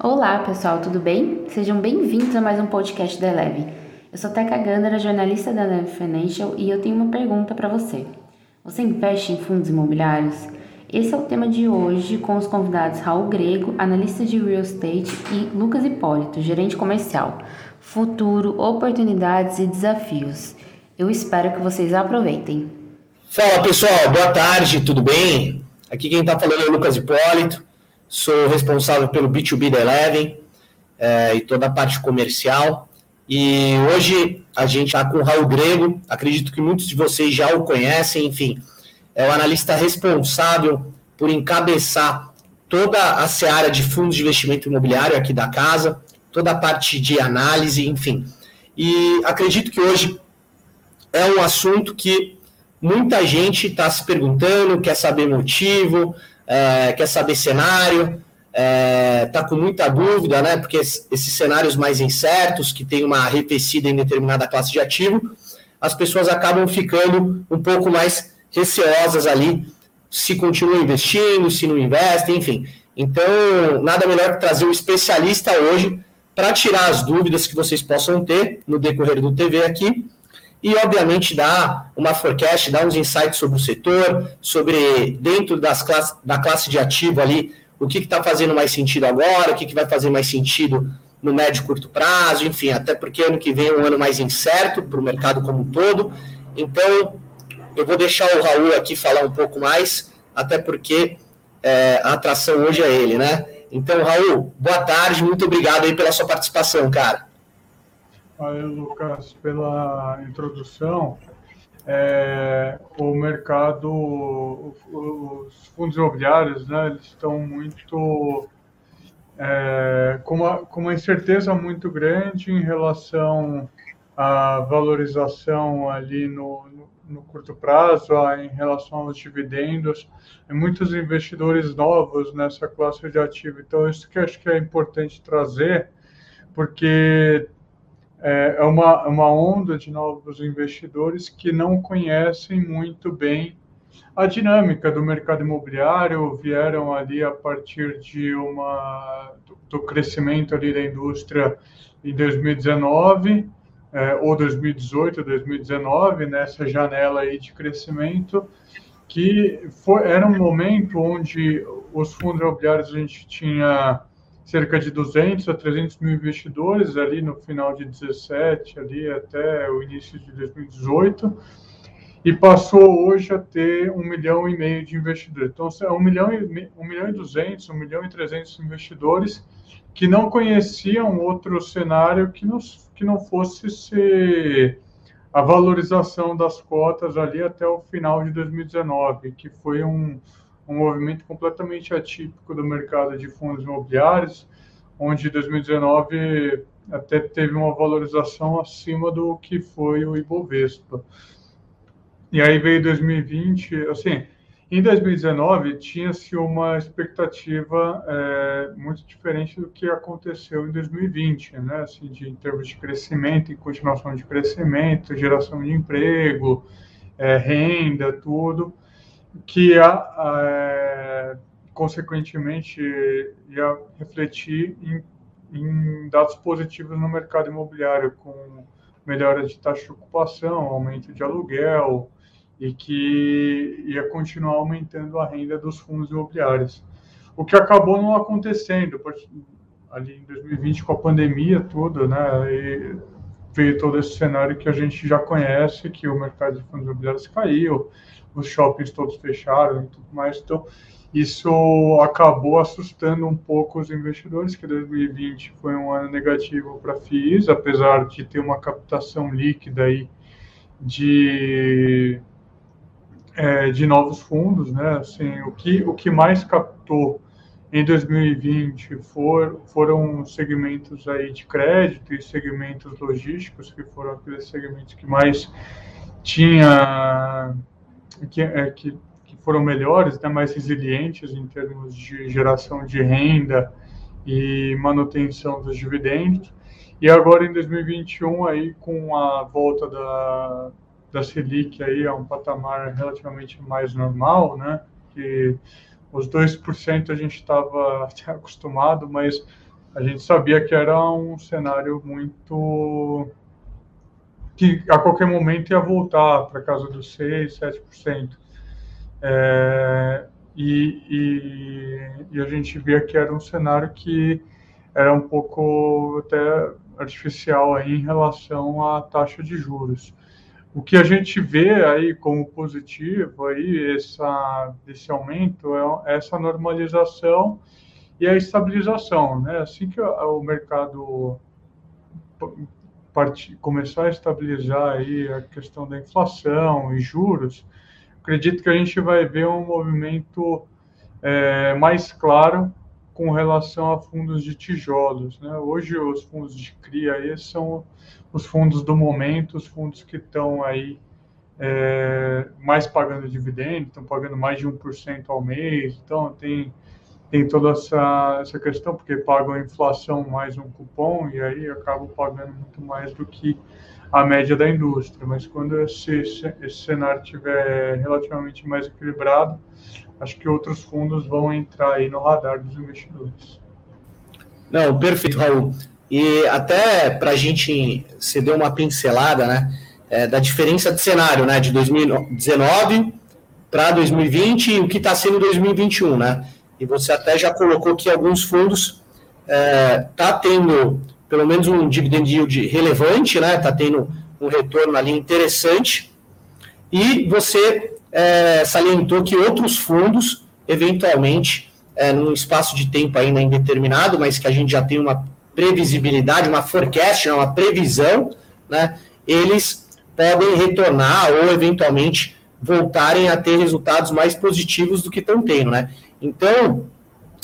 Olá, pessoal, tudo bem? Sejam bem-vindos a mais um podcast da Eleve. Eu sou Teca Gandara, jornalista da Eleve Financial, e eu tenho uma pergunta para você. Você investe em fundos imobiliários? Esse é o tema de hoje com os convidados Raul Grego, analista de real estate, e Lucas Hipólito, gerente comercial. Futuro, oportunidades e desafios. Eu espero que vocês aproveitem. Fala pessoal, boa tarde, tudo bem? Aqui quem está falando é o Lucas Hipólito, sou responsável pelo B2B da Eleven é, e toda a parte comercial. E hoje a gente está com o Raul Grego, acredito que muitos de vocês já o conhecem, enfim, é o analista responsável por encabeçar toda a seara de fundos de investimento imobiliário aqui da casa, toda a parte de análise, enfim. E acredito que hoje é um assunto que muita gente está se perguntando, quer saber motivo, é, quer saber cenário, está é, com muita dúvida, né? Porque esses cenários mais incertos, que tem uma arrefecida em determinada classe de ativo, as pessoas acabam ficando um pouco mais receosas ali, se continuam investindo, se não investem, enfim. Então, nada melhor que trazer um especialista hoje para tirar as dúvidas que vocês possam ter no decorrer do TV aqui e, obviamente, dar uma forecast, dar uns insights sobre o setor, sobre dentro das da classe de ativo ali, o que está fazendo mais sentido agora, o que, que vai fazer mais sentido no médio e curto prazo, enfim, até porque ano que vem é um ano mais incerto para o mercado como um todo. Então, eu vou deixar o Raul aqui falar um pouco mais, até porque é, a atração hoje é ele, né? Então, Raul, boa tarde, muito obrigado aí pela sua participação, cara. Valeu, Lucas, pela introdução. É, o mercado, os fundos imobiliários, né, eles estão muito é, com, uma, com uma incerteza muito grande em relação à valorização ali no, no, no curto prazo, em relação aos dividendos, e muitos investidores novos nessa classe de ativo. Então, isso que acho que é importante trazer, porque é, é uma, uma onda de novos investidores que não conhecem muito bem a dinâmica do mercado imobiliário, vieram ali a partir de uma do, crescimento ali da indústria em 2019 é, ou 2018, 2019, nessa janela aí de crescimento, que foi, era um momento onde os fundos imobiliários a gente tinha cerca de 200 a 300 mil investidores ali no final de 17 ali até o início de 2018 e passou hoje a ter um milhão e meio de investidores. Então, um milhão e, um milhão e duzentos, um milhão e trezentos investidores que não conheciam outro cenário que não, que não fosse ser a valorização das cotas ali até o final de 2019, que foi um, um movimento completamente atípico do mercado de fundos imobiliários, onde 2019 até teve uma valorização acima do que foi o Ibovespa. E aí veio 2020, assim, em 2019 tinha-se uma expectativa é, muito diferente do que aconteceu em 2020, né? Assim, de, em termos de crescimento, em continuação de crescimento, geração de emprego, é, renda, tudo que a, a, consequentemente ia refletir em, em, dados positivos no mercado imobiliário, com melhora de taxa de ocupação, aumento de aluguel, e que ia continuar aumentando a renda dos fundos imobiliários. O que acabou não acontecendo, ali em 2020 com a pandemia toda, né, e veio todo esse cenário que a gente já conhece, que o mercado de fundos imobiliários caiu, os shoppings todos fecharam e tudo mais. Então, isso acabou assustando um pouco os investidores, que 2020 foi um ano negativo para FIIs, apesar de ter uma captação líquida aí de, é, de novos fundos, né? Assim, o que, o que mais captou em 2020 for, foram segmentos aí de crédito e segmentos logísticos, que foram aqueles segmentos que mais tinha que, é, que, que foram melhores, né, mais resilientes em termos de geração de renda e manutenção dos dividendos. E agora em 2021 aí com a volta da, da Selic aí a um patamar relativamente mais normal, né? Que os 2% a gente estava acostumado, mas a gente sabia que era um cenário muito que a qualquer momento ia voltar para casa dos 6, 7%. É, e, e, e, a gente via que era um cenário que era um pouco até artificial aí em relação à taxa de juros. O que a gente vê aí como positivo aí essa desse aumento é essa normalização e a estabilização, né? Assim que o mercado começar a estabilizar aí a questão da inflação e juros, acredito que a gente vai ver um movimento é, mais claro com relação a fundos de tijolos. Né? Hoje, os fundos de CRI aí são os fundos do momento, os fundos que estão aí é, mais pagando dividendo, estão pagando mais de 1% ao mês, então tem, tem toda essa, essa questão, porque pagam a inflação mais um cupom e aí acabam pagando muito mais do que a média da indústria. Mas quando esse, esse cenário estiver relativamente mais equilibrado, acho que outros fundos vão entrar aí no radar dos investidores. Não, perfeito, Raul. E até para a gente ceder uma pincelada, né, é, da diferença de cenário, né, de 2019 para 2020 e o que está sendo 2021, né? E você até já colocou que alguns fundos é, tá tendo pelo menos um dividend yield relevante, né? Está tendo um retorno ali interessante. E você é, salientou que outros fundos, eventualmente, é, num espaço de tempo ainda indeterminado, mas que a gente já tem uma previsibilidade, uma forecast, né, uma previsão, né? Eles podem retornar ou eventualmente voltarem a ter resultados mais positivos do que estão tendo, né? Então,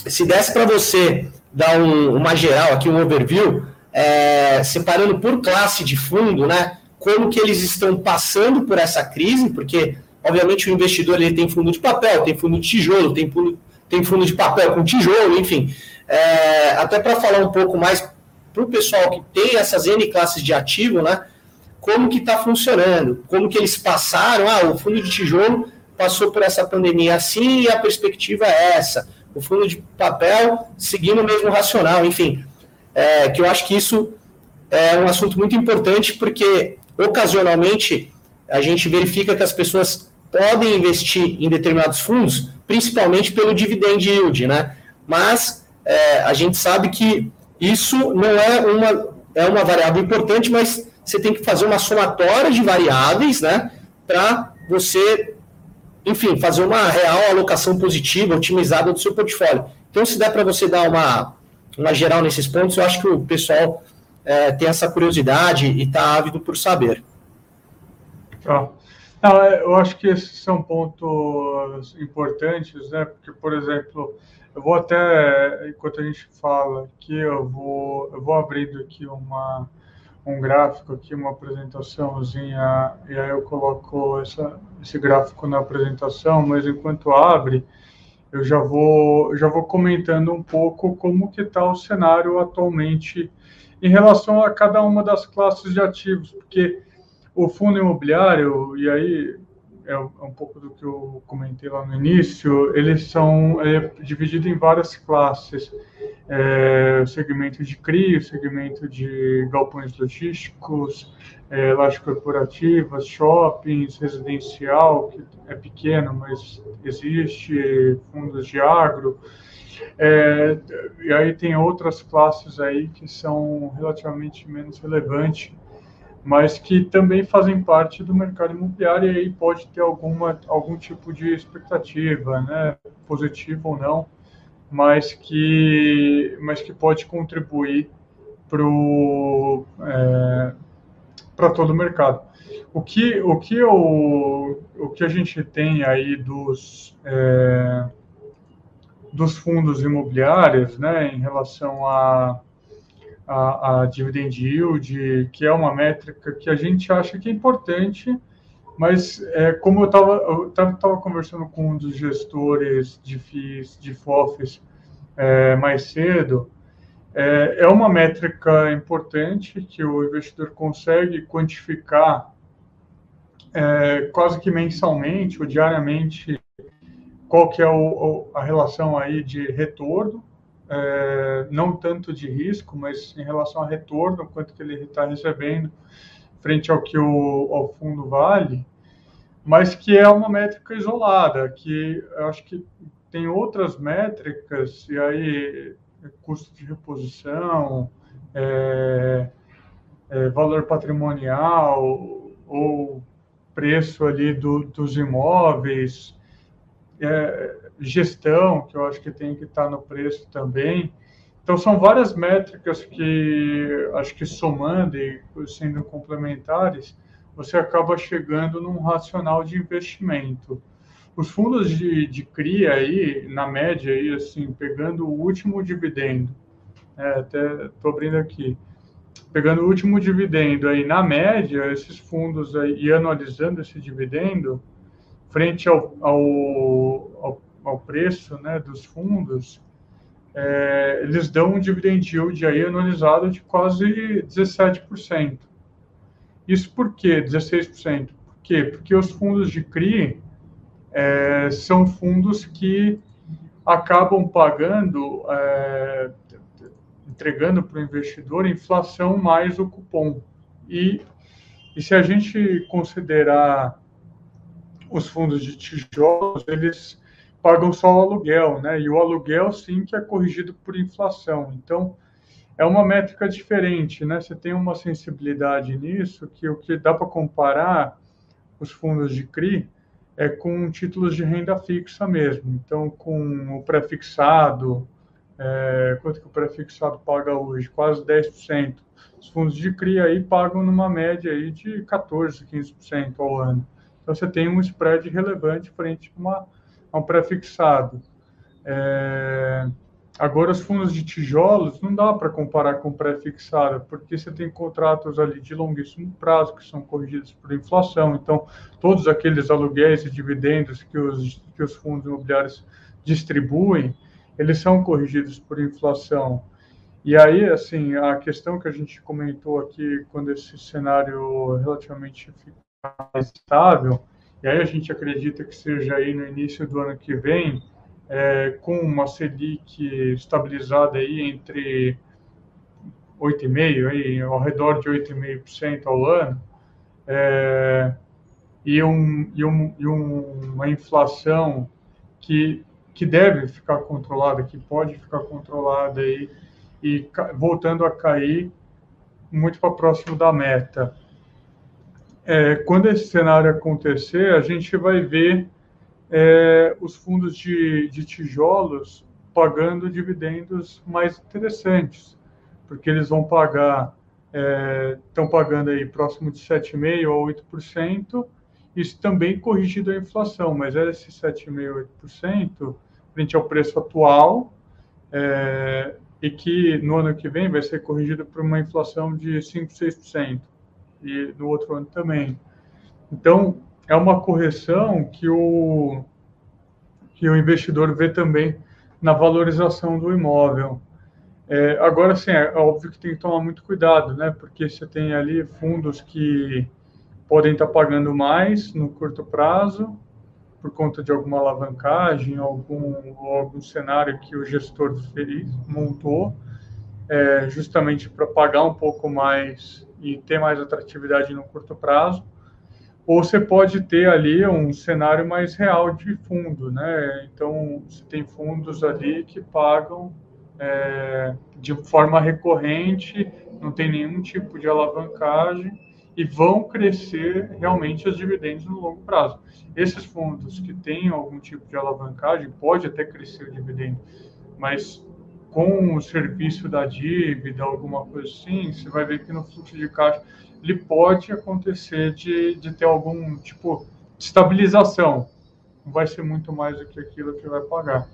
se desse para você dar um, uma geral aqui, um overview, é, separando por classe de fundo, né? Como que eles estão passando por essa crise, porque obviamente o investidor ele tem fundo de papel, tem fundo de tijolo, tem fundo, tem fundo de papel com tijolo, enfim. É, até para falar um pouco mais para o pessoal que tem essas N classes de ativo, né? Como que está funcionando, como que eles passaram, ah, o fundo de tijolo passou por essa pandemia assim e a perspectiva é essa. O fundo de papel seguindo o mesmo racional, enfim é, que eu acho que isso é um assunto muito importante, porque ocasionalmente a gente verifica que as pessoas podem investir em determinados fundos, principalmente pelo dividend yield, né? Mas é, a gente sabe que isso não é uma, é uma variável importante, mas você tem que fazer uma somatória de variáveis, né? Para você, enfim, fazer uma real alocação positiva, otimizada do seu portfólio. Então, se der para você dar uma uma geral nesses pontos, eu acho que o pessoal é, tem essa curiosidade e está ávido por saber. É, eu acho que esses são pontos importantes, né? Porque, por exemplo, eu vou até, enquanto a gente fala aqui, eu vou, eu vou abrindo aqui uma, um gráfico aqui, uma apresentaçãozinha, e aí eu coloco essa, esse gráfico na apresentação, mas enquanto abre, eu já vou, já vou comentando um pouco como que está o cenário atualmente em relação a cada uma das classes de ativos, porque o fundo imobiliário, e aí é um pouco do que eu comentei lá no início, eles são é, divididos em várias classes. É, o segmento de CRI, o segmento de galpões logísticos, é, lajes corporativas, shoppings, residencial, que é pequeno, mas existe, fundos de agro. É, e aí tem outras classes aí que são relativamente menos relevantes, mas que também fazem parte do mercado imobiliário e aí pode ter alguma, algum tipo de expectativa, né, positiva ou não, mas que, mas que pode contribuir para é, para todo o mercado. O que, o, que o, o que a gente tem aí dos, é, dos fundos imobiliários, né, em relação a, a, a dividend yield, que é uma métrica que a gente acha que é importante, mas é, como eu estava conversando com um dos gestores de FIIs, de FOFs, é, mais cedo, é, é uma métrica importante que o investidor consegue quantificar é, quase que mensalmente ou diariamente qual que é o, a relação aí de retorno é, não tanto de risco, mas em relação a retorno, quanto que ele está recebendo frente ao que o ao fundo vale, mas que é uma métrica isolada, que eu acho que tem outras métricas, e aí custo de reposição, é, é, valor patrimonial ou preço ali do, dos imóveis, é, gestão, que eu acho que tem que estar no preço também. Então, são várias métricas que, acho que somando e sendo complementares, você acaba chegando num racional de investimento. Os fundos de, de CRI aí, na média, aí, assim, pegando o último dividendo, é, até estou abrindo aqui, pegando o último dividendo aí, na média, esses fundos aí, e anualizando esse dividendo, frente ao, ao, ao, ao preço né, dos fundos, é, eles dão um dividend yield aí anualizado de quase 17%. Isso por quê 16%? Por quê? Porque os fundos de CRI é, são fundos que acabam pagando, é, entregando para o investidor inflação mais o cupom. E, e se a gente considerar os fundos de tijolos, eles pagam só o aluguel, né? E o aluguel, sim, que é corrigido por inflação. Então, é uma métrica diferente, né? Você tem uma sensibilidade nisso que o que dá para comparar os fundos de CRI é com títulos de renda fixa mesmo. Então, com o prefixado, é, quanto que o prefixado paga hoje? Quase 10%. Os fundos de CRI aí pagam numa média aí de 14%, 15% ao ano. Então, você tem um spread relevante frente a, uma, a um prefixado. É, agora, os fundos de tijolos não dá para comparar com pré-fixado, porque você tem contratos ali de longuíssimo prazo que são corrigidos por inflação. Então, todos aqueles aluguéis e dividendos que os, que os fundos imobiliários distribuem, eles são corrigidos por inflação. E aí, assim, a questão que a gente comentou aqui, quando esse cenário relativamente fica mais estável, e aí a gente acredita que seja aí no início do ano que vem, é, com uma Selic estabilizada aí entre 8,5%, aí, ao redor de 8,5% ao ano, é, e, um, e, um, e uma inflação que, que deve ficar controlada, que pode ficar controlada aí, e voltando a cair muito para próximo da meta é, quando esse cenário acontecer, a gente vai ver é, os fundos de, de tijolos pagando dividendos mais interessantes, porque eles vão pagar, estão é, pagando aí próximo de 7,5% a 8%, isso também corrigido a inflação, mas é esse 7,5%, 8% frente ao preço atual, é, e que no ano que vem vai ser corrigido por uma inflação de 5, 6% e no outro ano também. Então, é uma correção que o, que o investidor vê também na valorização do imóvel. É, agora, sim, é óbvio que tem que tomar muito cuidado, né? Porque você tem ali fundos que podem estar pagando mais no curto prazo por conta de alguma alavancagem, algum, algum cenário que o gestor feliz montou, é, justamente para pagar um pouco mais e ter mais atratividade no curto prazo, ou você pode ter ali um cenário mais real de fundo, né? Então, você tem fundos ali que pagam é, de forma recorrente, não tem nenhum tipo de alavancagem e vão crescer realmente os dividendos no longo prazo. Esses fundos que têm algum tipo de alavancagem pode até crescer o dividendo, mas com o serviço da dívida, alguma coisa assim, você vai ver que no fluxo de caixa ele pode acontecer de, de ter algum tipo de estabilização. Não vai ser muito mais do que aquilo que vai pagar.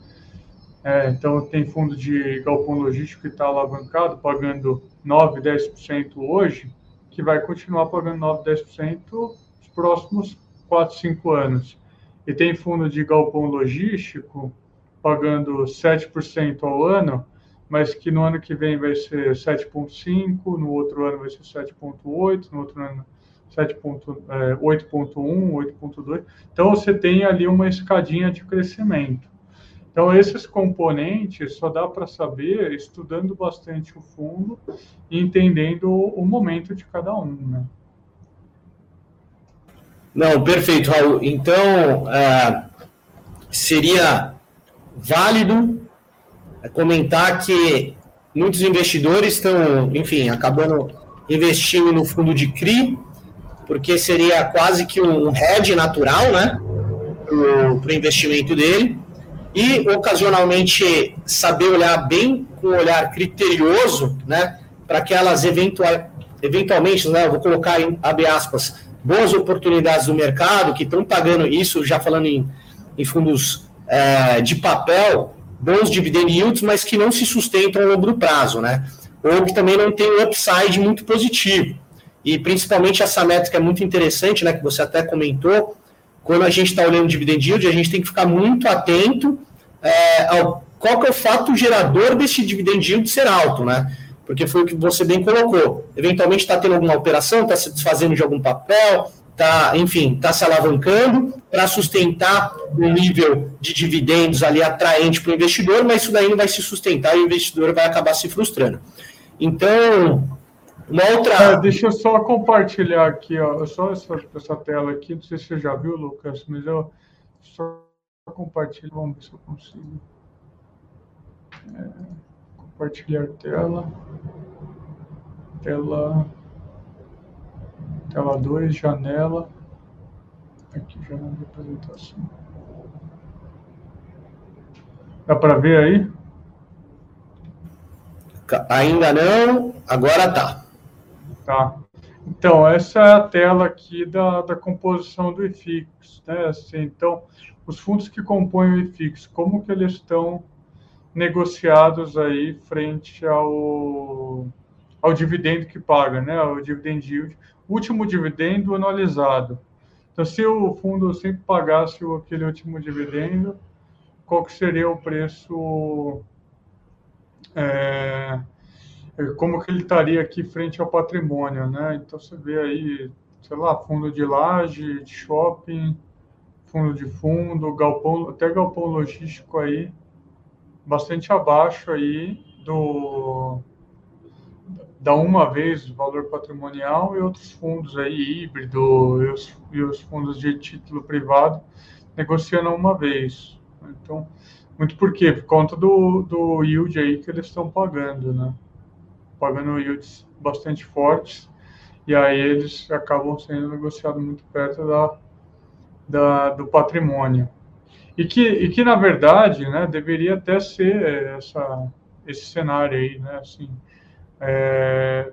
É, então, tem fundo de galpão logístico que está alavancado, pagando 9, 10% hoje, que vai continuar pagando 9, 10% nos próximos 4, 5 anos. E tem fundo de galpão logístico pagando 7% ao ano, mas que no ano que vem vai ser 7,5, no outro ano vai ser 7,8, no outro ano 8,1, 8,2. É, então você tem ali uma escadinha de crescimento. Então, esses componentes só dá para saber estudando bastante o fundo e entendendo o momento de cada um, né? Não, perfeito, Raul. Então, uh, seria válido comentar que muitos investidores estão, enfim, acabando investindo no fundo de CRI, porque seria quase que um hedge natural, né, para o investimento dele, e ocasionalmente saber olhar bem com um olhar criterioso, né, para aquelas eventual, eventualmente, né, vou colocar em abre aspas, boas oportunidades do mercado que estão pagando isso, já falando em, em fundos é, de papel, bons dividend yields, mas que não se sustentam ao longo prazo, né? Ou que também não tem um upside muito positivo. E principalmente essa métrica é muito interessante, né? Que você até comentou. Quando a gente está olhando dividend yield, a gente tem que ficar muito atento é, ao qual que é o fato gerador desse dividend yield ser alto, né? Porque foi o que você bem colocou. Eventualmente está tendo alguma operação, está se desfazendo de algum papel, está, enfim, está se alavancando para sustentar um nível de dividendos ali atraente para o investidor, mas isso daí não vai se sustentar e o investidor vai acabar se frustrando. Então, uma outra. É, deixa eu só compartilhar aqui, ó, só essa, essa tela aqui, não sei se você já viu, Lucas, mas eu só compartilho, vamos ver se eu consigo. É, compartilhar tela. Tela. Tela 2, janela. Aqui, janela de apresentação. Dá para ver aí? Ainda não, agora tá. Tá. Então, essa é a tela aqui da, da composição do IFIX. Né? Assim, então, os fundos que compõem o IFIX, como que eles estão negociados aí frente ao, ao dividendo que paga, né? O dividend yield último dividendo anualizado. Então, se o fundo sempre pagasse aquele último dividendo, qual que seria o preço, é, é, como que ele estaria aqui frente ao patrimônio, né? Então, você vê aí, sei lá, fundo de laje, de shopping, fundo de fundo, galpão, até galpão logístico aí, bastante abaixo aí do dá uma vez o valor patrimonial e outros fundos aí, híbrido, e os, e os fundos de título privado negociando uma vez. Então, muito por quê? Por conta do, do yield aí que eles estão pagando, né? Pagando yields bastante fortes, e aí eles acabam sendo negociados muito perto da, da, do patrimônio. E que, e que, na verdade, né, deveria até ser essa, esse cenário aí, né, assim, é,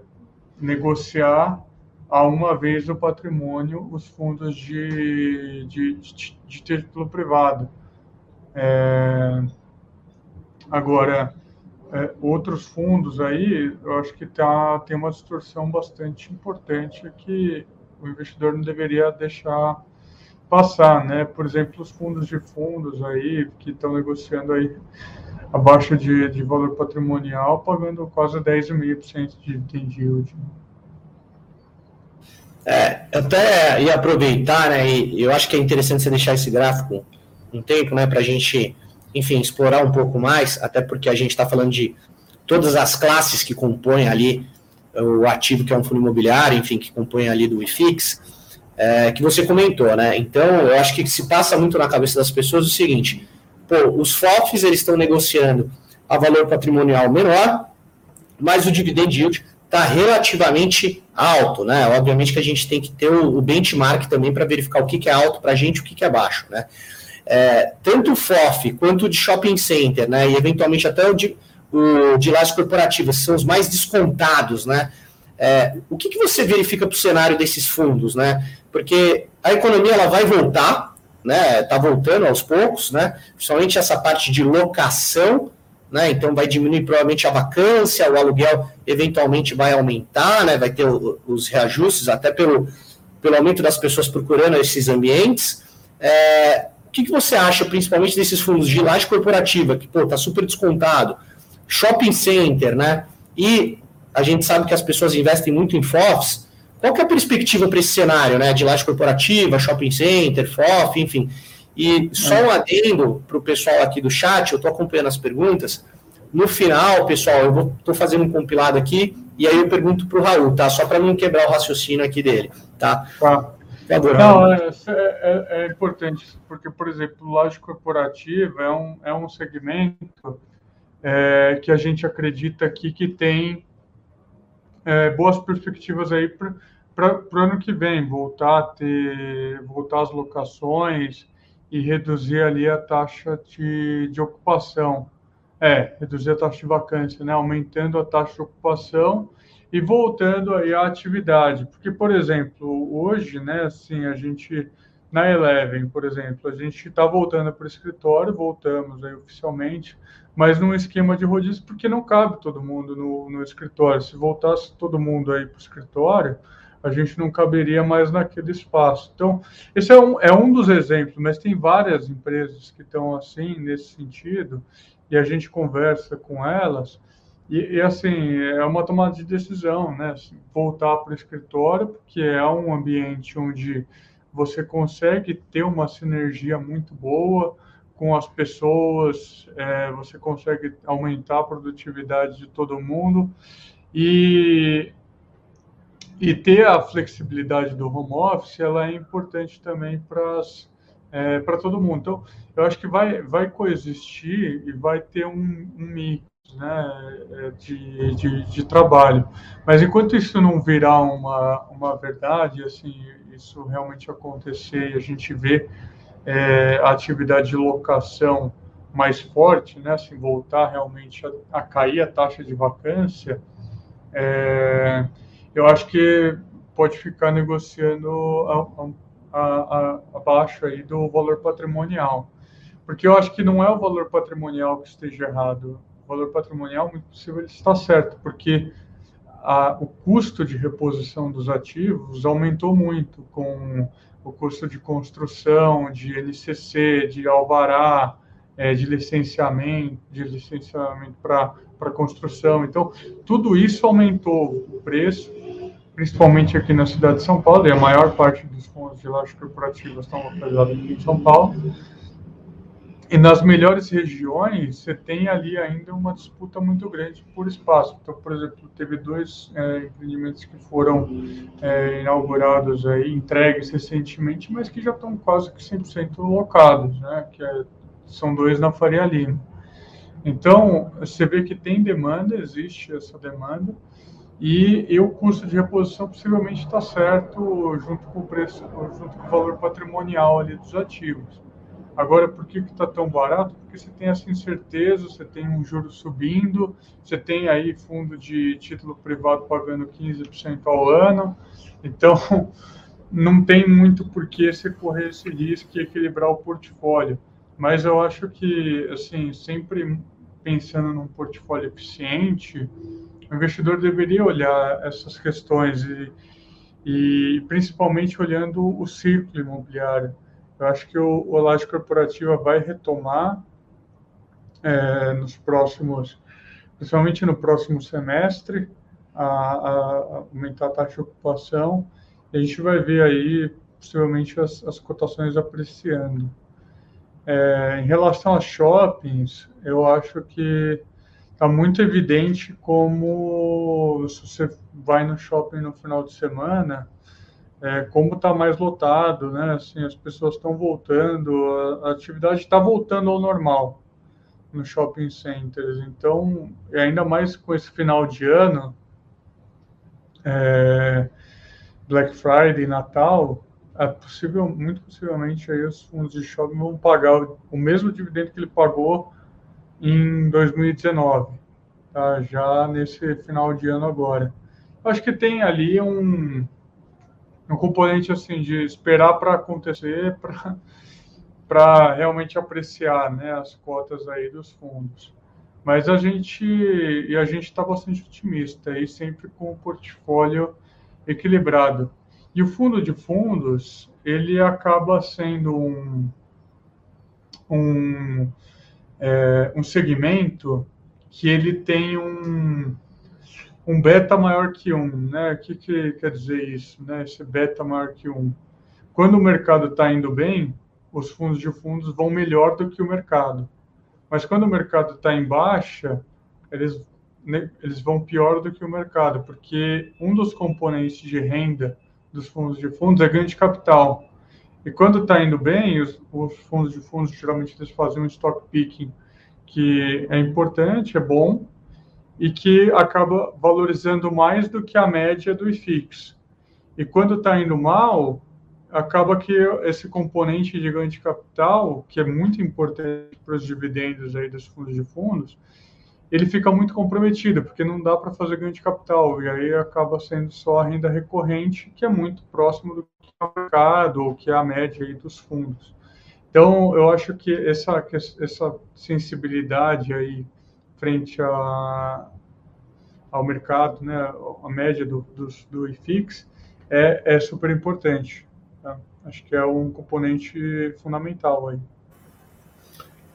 negociar a uma vez o patrimônio os fundos de, de, de, de título privado. É, agora, é, outros fundos aí, eu acho que tá, tem uma distorção bastante importante que o investidor não deveria deixar passar, né? Por exemplo, os fundos de fundos aí que estão negociando aí abaixo de, de valor patrimonial, pagando quase 10,5% de dividend yield. É, até ia aproveitar, né, e eu acho que é interessante você deixar esse gráfico um tempo, né, para a gente, enfim, explorar um pouco mais, até porque a gente está falando de todas as classes que compõem ali o ativo que é um fundo imobiliário, enfim, que compõem ali do IFIX, é, que você comentou, né, então eu acho que se passa muito na cabeça das pessoas o seguinte, pô, os FOFs eles estão negociando a valor patrimonial menor, mas o dividend yield está relativamente alto, né? Obviamente que a gente tem que ter o, benchmark também para verificar o que, que é alto para a gente e o que, que é baixo, né? É, tanto o FOF quanto o de shopping center, né? E eventualmente até o de, o de lajes corporativas são os mais descontados, né? É, o que, que você verifica para o cenário desses fundos, né? Porque a economia ela vai voltar, né? Está voltando aos poucos, né? Principalmente essa parte de locação, né? Então vai diminuir provavelmente a vacância, o aluguel eventualmente vai aumentar, né? Vai ter o, os reajustes até pelo, pelo aumento das pessoas procurando esses ambientes. É, o que, que você acha, principalmente desses fundos de laje corporativa, que pô, tá super descontado, shopping center, né? E a gente sabe que as pessoas investem muito em FOFs, qual que é a perspectiva para esse cenário, né? De laje corporativa, shopping center, FOF, enfim. E só um adendo para o pessoal aqui do chat, eu estou acompanhando as perguntas. No final, pessoal, eu estou fazendo um compilado aqui e aí eu pergunto para o Raul, tá? Só para não quebrar o raciocínio aqui dele, tá? Tá. Não, é, é, é, importante, porque, por exemplo, loja corporativa é um, é um segmento é, que a gente acredita aqui que tem é, boas perspectivas aí para o ano que vem, voltar a ter, voltar às locações e reduzir ali a taxa de, de ocupação. É, reduzir a taxa de vacância, né? Aumentando a taxa de ocupação e voltando aí à atividade. Porque, por exemplo, hoje, né, assim, a gente, na Eleven, por exemplo, a gente está voltando para o escritório, voltamos aí oficialmente, mas num esquema de rodízio, porque não cabe todo mundo no, no escritório. Se voltasse todo mundo aí para o escritório, a gente não caberia mais naquele espaço. Então, esse é um, é um dos exemplos, mas tem várias empresas que estão assim, nesse sentido, e a gente conversa com elas, e, e, assim, é uma tomada de decisão, né? Assim, voltar para o escritório, porque é um ambiente onde você consegue ter uma sinergia muito boa com as pessoas, é, você consegue aumentar a produtividade de todo mundo e, e ter a flexibilidade do home office, ela é importante também para é, para todo mundo. Então, eu acho que vai, vai coexistir e vai ter um, um mix né, é, de, de, de, trabalho. Mas enquanto isso não virar uma, uma verdade, assim, isso realmente acontecer e a gente vê é, a atividade de locação mais forte, né, assim, voltar realmente a, a cair a taxa de vacância, é, eu acho que pode ficar negociando abaixo aí do valor patrimonial. Porque eu acho que não é o valor patrimonial que esteja errado, valor patrimonial, muito possível ele está certo, porque a, o custo de reposição dos ativos aumentou muito com o custo de construção, de LCC, de alvará, é, de licenciamento, de licenciamento para construção. Então, tudo isso aumentou o preço, principalmente aqui na cidade de São Paulo, e a maior parte dos fundos de lajes corporativas estão localizados aqui em São Paulo. E nas melhores regiões, você tem ali ainda uma disputa muito grande por espaço. Então, por exemplo, teve dois é, empreendimentos que foram é, inaugurados aí, entregues recentemente, mas que já estão quase que 100% locados, né? Que é, são dois na Faria Lima. Então, você vê que tem demanda, existe essa demanda, e, e o custo de reposição possivelmente está certo junto com o preço, junto com o valor patrimonial ali dos ativos. Agora, por que está tão barato? Porque você tem essa incerteza, você tem um juro subindo, você tem aí fundo de título privado pagando 15% ao ano, então não tem muito por que você correr esse risco e equilibrar o portfólio. Mas eu acho que, assim, sempre pensando num portfólio eficiente, o investidor deveria olhar essas questões e, e principalmente olhando o ciclo imobiliário eu acho que o, o laje corporativa vai retomar é, nos próximos, principalmente no próximo semestre, a, a, aumentar a taxa de ocupação. E a gente vai ver aí, possivelmente, as, as cotações apreciando. É, em relação a shoppings, eu acho que está muito evidente como se você vai no shopping no final de semana, é, como está mais lotado, né? Assim, as pessoas estão voltando, a, a atividade está voltando ao normal no shopping centers. Então, ainda mais com esse final de ano, é, Black Friday, Natal, é possível, muito possivelmente aí os fundos de shopping vão pagar o, o mesmo dividendo que ele pagou em 2019, tá? já nesse final de ano agora. Acho que tem ali um um componente assim de esperar para acontecer para realmente apreciar né, as cotas aí dos fundos. Mas a gente e a gente está bastante otimista aí sempre com o portfólio equilibrado. E o fundo de fundos ele acaba sendo um um, é, um segmento que ele tem um um beta maior que um, né? O que, que quer dizer isso, né? Esse beta maior que um. Quando o mercado está indo bem, os fundos de fundos vão melhor do que o mercado. Mas quando o mercado está em baixa, eles, né, eles vão pior do que o mercado, porque um dos componentes de renda dos fundos de fundos é ganho de capital. E quando está indo bem, os, os, fundos de fundos geralmente eles fazem um stock picking que é importante, é bom, e que acaba valorizando mais do que a média do IFIX. E quando está indo mal, acaba que esse componente de ganho de capital, que é muito importante para os dividendos aí dos fundos de fundos, ele fica muito comprometido, porque não dá para fazer ganho de capital, e aí acaba sendo só a renda recorrente, que é muito próximo do é mercado, ou que é a média aí dos fundos. Então, eu acho que essa, essa sensibilidade aí frente a, ao mercado, né, a média do, do, do IFIX, é, é super importante. Tá? Acho que é um componente fundamental aí.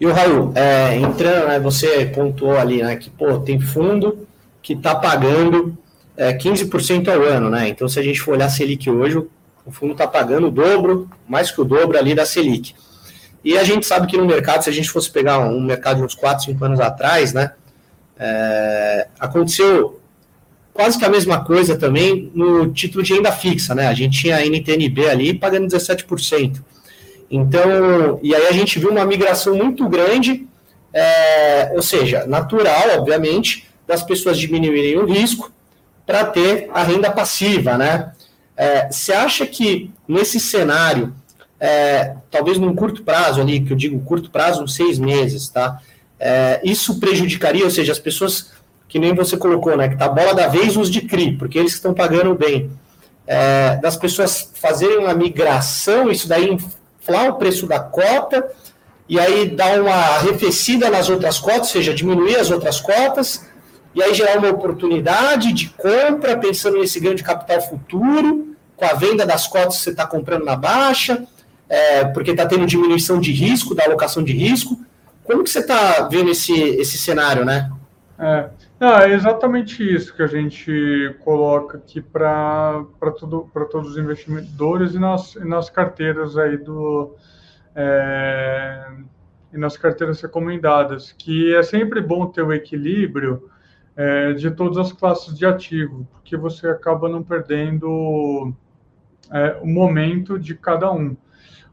E o Raul, é, entrando, né, você pontuou ali, né, que pô, tem fundo que está pagando é, 15% ao ano, né? Então, se a gente for olhar a Selic hoje, o fundo está pagando o dobro, mais que o dobro ali da Selic. E a gente sabe que no mercado, se a gente fosse pegar um mercado de uns 4, 5 anos atrás, né, é, aconteceu quase que a mesma coisa também no título de renda fixa, né? A gente tinha a NTNB ali pagando 17%. Então, e aí a gente viu uma migração muito grande, é, ou seja, natural, obviamente, das pessoas diminuírem o risco para ter a renda passiva, né? É, você acha que nesse cenário, é, talvez num curto prazo ali, que eu digo curto prazo, uns seis meses, tá? É, isso prejudicaria, ou seja, as pessoas que nem você colocou, né? Que tá a bola da vez os de CRI, porque eles estão pagando bem. É, das pessoas fazerem uma migração, isso daí inflar o preço da cota e aí dar uma arrefecida nas outras cotas, ou seja, diminuir as outras cotas, e aí gerar uma oportunidade de compra, pensando nesse ganho de capital futuro, com a venda das cotas que você está comprando na baixa, é, porque está tendo diminuição de risco, da alocação de risco. Como que você está vendo esse, esse cenário, né? É, não, é exatamente isso que a gente coloca aqui para todos os investidores e nas, e nas carteiras aí do é, e nas carteiras recomendadas, que é sempre bom ter o equilíbrio é, de todas as classes de ativo, porque você acaba não perdendo é, o momento de cada um.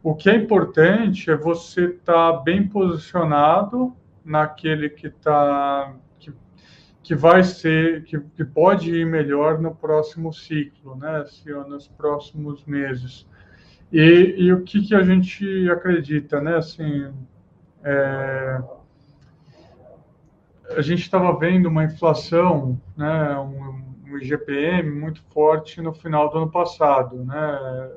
O que é importante é você estar tá bem posicionado naquele que está que vai ser, que, que pode ir melhor no próximo ciclo, né? Se, nos próximos meses. E, e o que, que a gente acredita, né? Assim, é, a gente estava vendo uma inflação, né? Um, um IGPM muito forte no final do ano passado, né?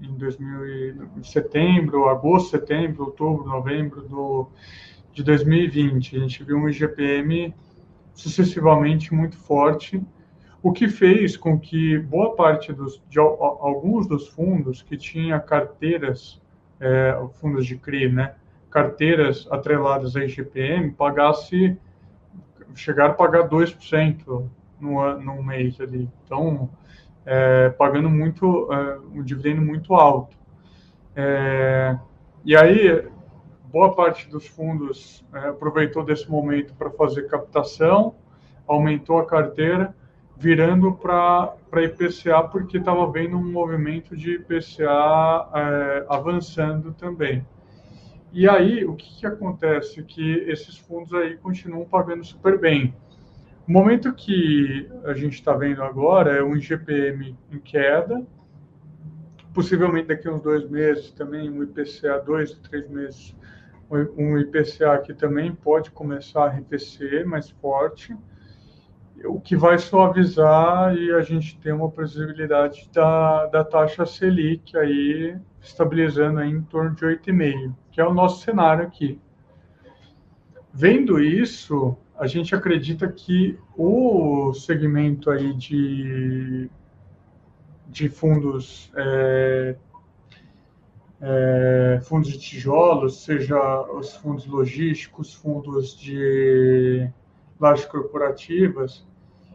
Em 2000, em setembro, agosto, setembro, outubro, novembro do, de 2020. A gente viu um IGPM sucessivamente muito forte, o que fez com que boa parte dos, de alguns dos fundos que tinha carteiras, é, fundos de CRI, né, carteiras atreladas a IGPM, pagasse, chegar a pagar 2% no, no mês ali. Então, é, pagando muito, é, um dividendo muito alto. É, e aí, boa parte dos fundos é, aproveitou desse momento para fazer captação, aumentou a carteira, virando para IPCA, porque estava vendo um movimento de IPCA é, avançando também. E aí, o que, que acontece? Que esses fundos aí continuam pagando super bem. O momento que a gente está vendo agora é um IGPM em queda, possivelmente daqui a uns dois meses também, um IPCA dois, três meses um IPCA que também pode começar a arrefecer mais forte, o que vai suavizar e a gente tem uma previsibilidade da, da taxa Selic aí estabilizando aí em torno de 8,5, que é o nosso cenário aqui. Vendo isso, a gente acredita que o segmento aí de, de fundos é, é, fundos de tijolos, seja os fundos logísticos, fundos de lajes corporativas,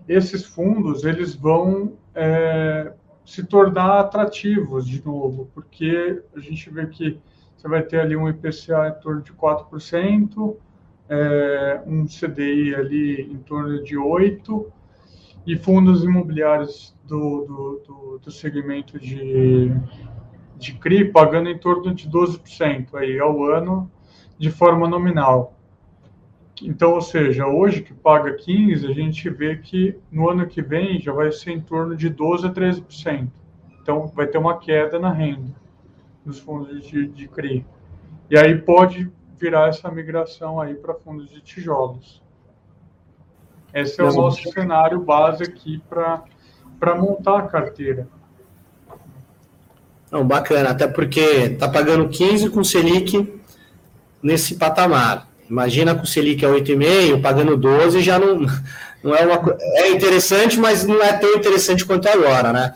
esses fundos eles vão é, se tornar atrativos de novo, porque a gente vê que você vai ter ali um IPCA em torno de 4%, é, um CDI ali em torno de 8%, e fundos imobiliários do, do, do, do segmento de, de CRI pagando em torno de 12% aí ao ano de forma nominal. Então, ou seja, hoje que paga 15%, a gente vê que no ano que vem já vai ser em torno de 12% a 13%. Então, vai ter uma queda na renda dos fundos de, de CRI. E aí pode virar essa migração aí para fundos de tijolos. Esse é o nosso cenário base aqui para montar a carteira. Não, bacana, até porque está pagando 15 com Selic nesse patamar. Imagina com Selic a 8,5, pagando 12 já não, não é uma é interessante, mas não é tão interessante quanto agora, né?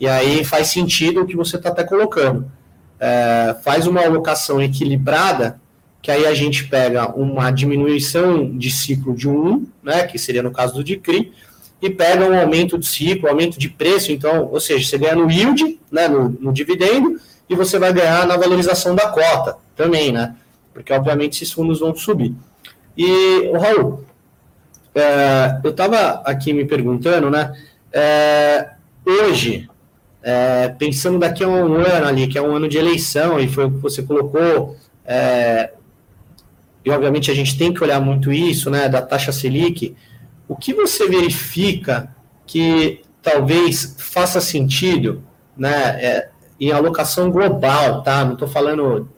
E aí faz sentido o que você está até colocando. É, faz uma alocação equilibrada, que aí a gente pega uma diminuição de ciclo de 1, né, que seria no caso do DICRI, e pega um aumento de ciclo, aumento de preço, então, ou seja, você ganha no yield, né, no, no dividendo, e você vai ganhar na valorização da cota também, né? porque obviamente esses fundos vão subir. E, Raul, é, eu estava aqui me perguntando, né? É, hoje, é, pensando daqui a um ano ali, que é um ano de eleição, e foi o que você colocou, é, e obviamente a gente tem que olhar muito isso, né, da taxa Selic, o que você verifica que talvez faça sentido, né, é, em alocação global, tá? Não estou falando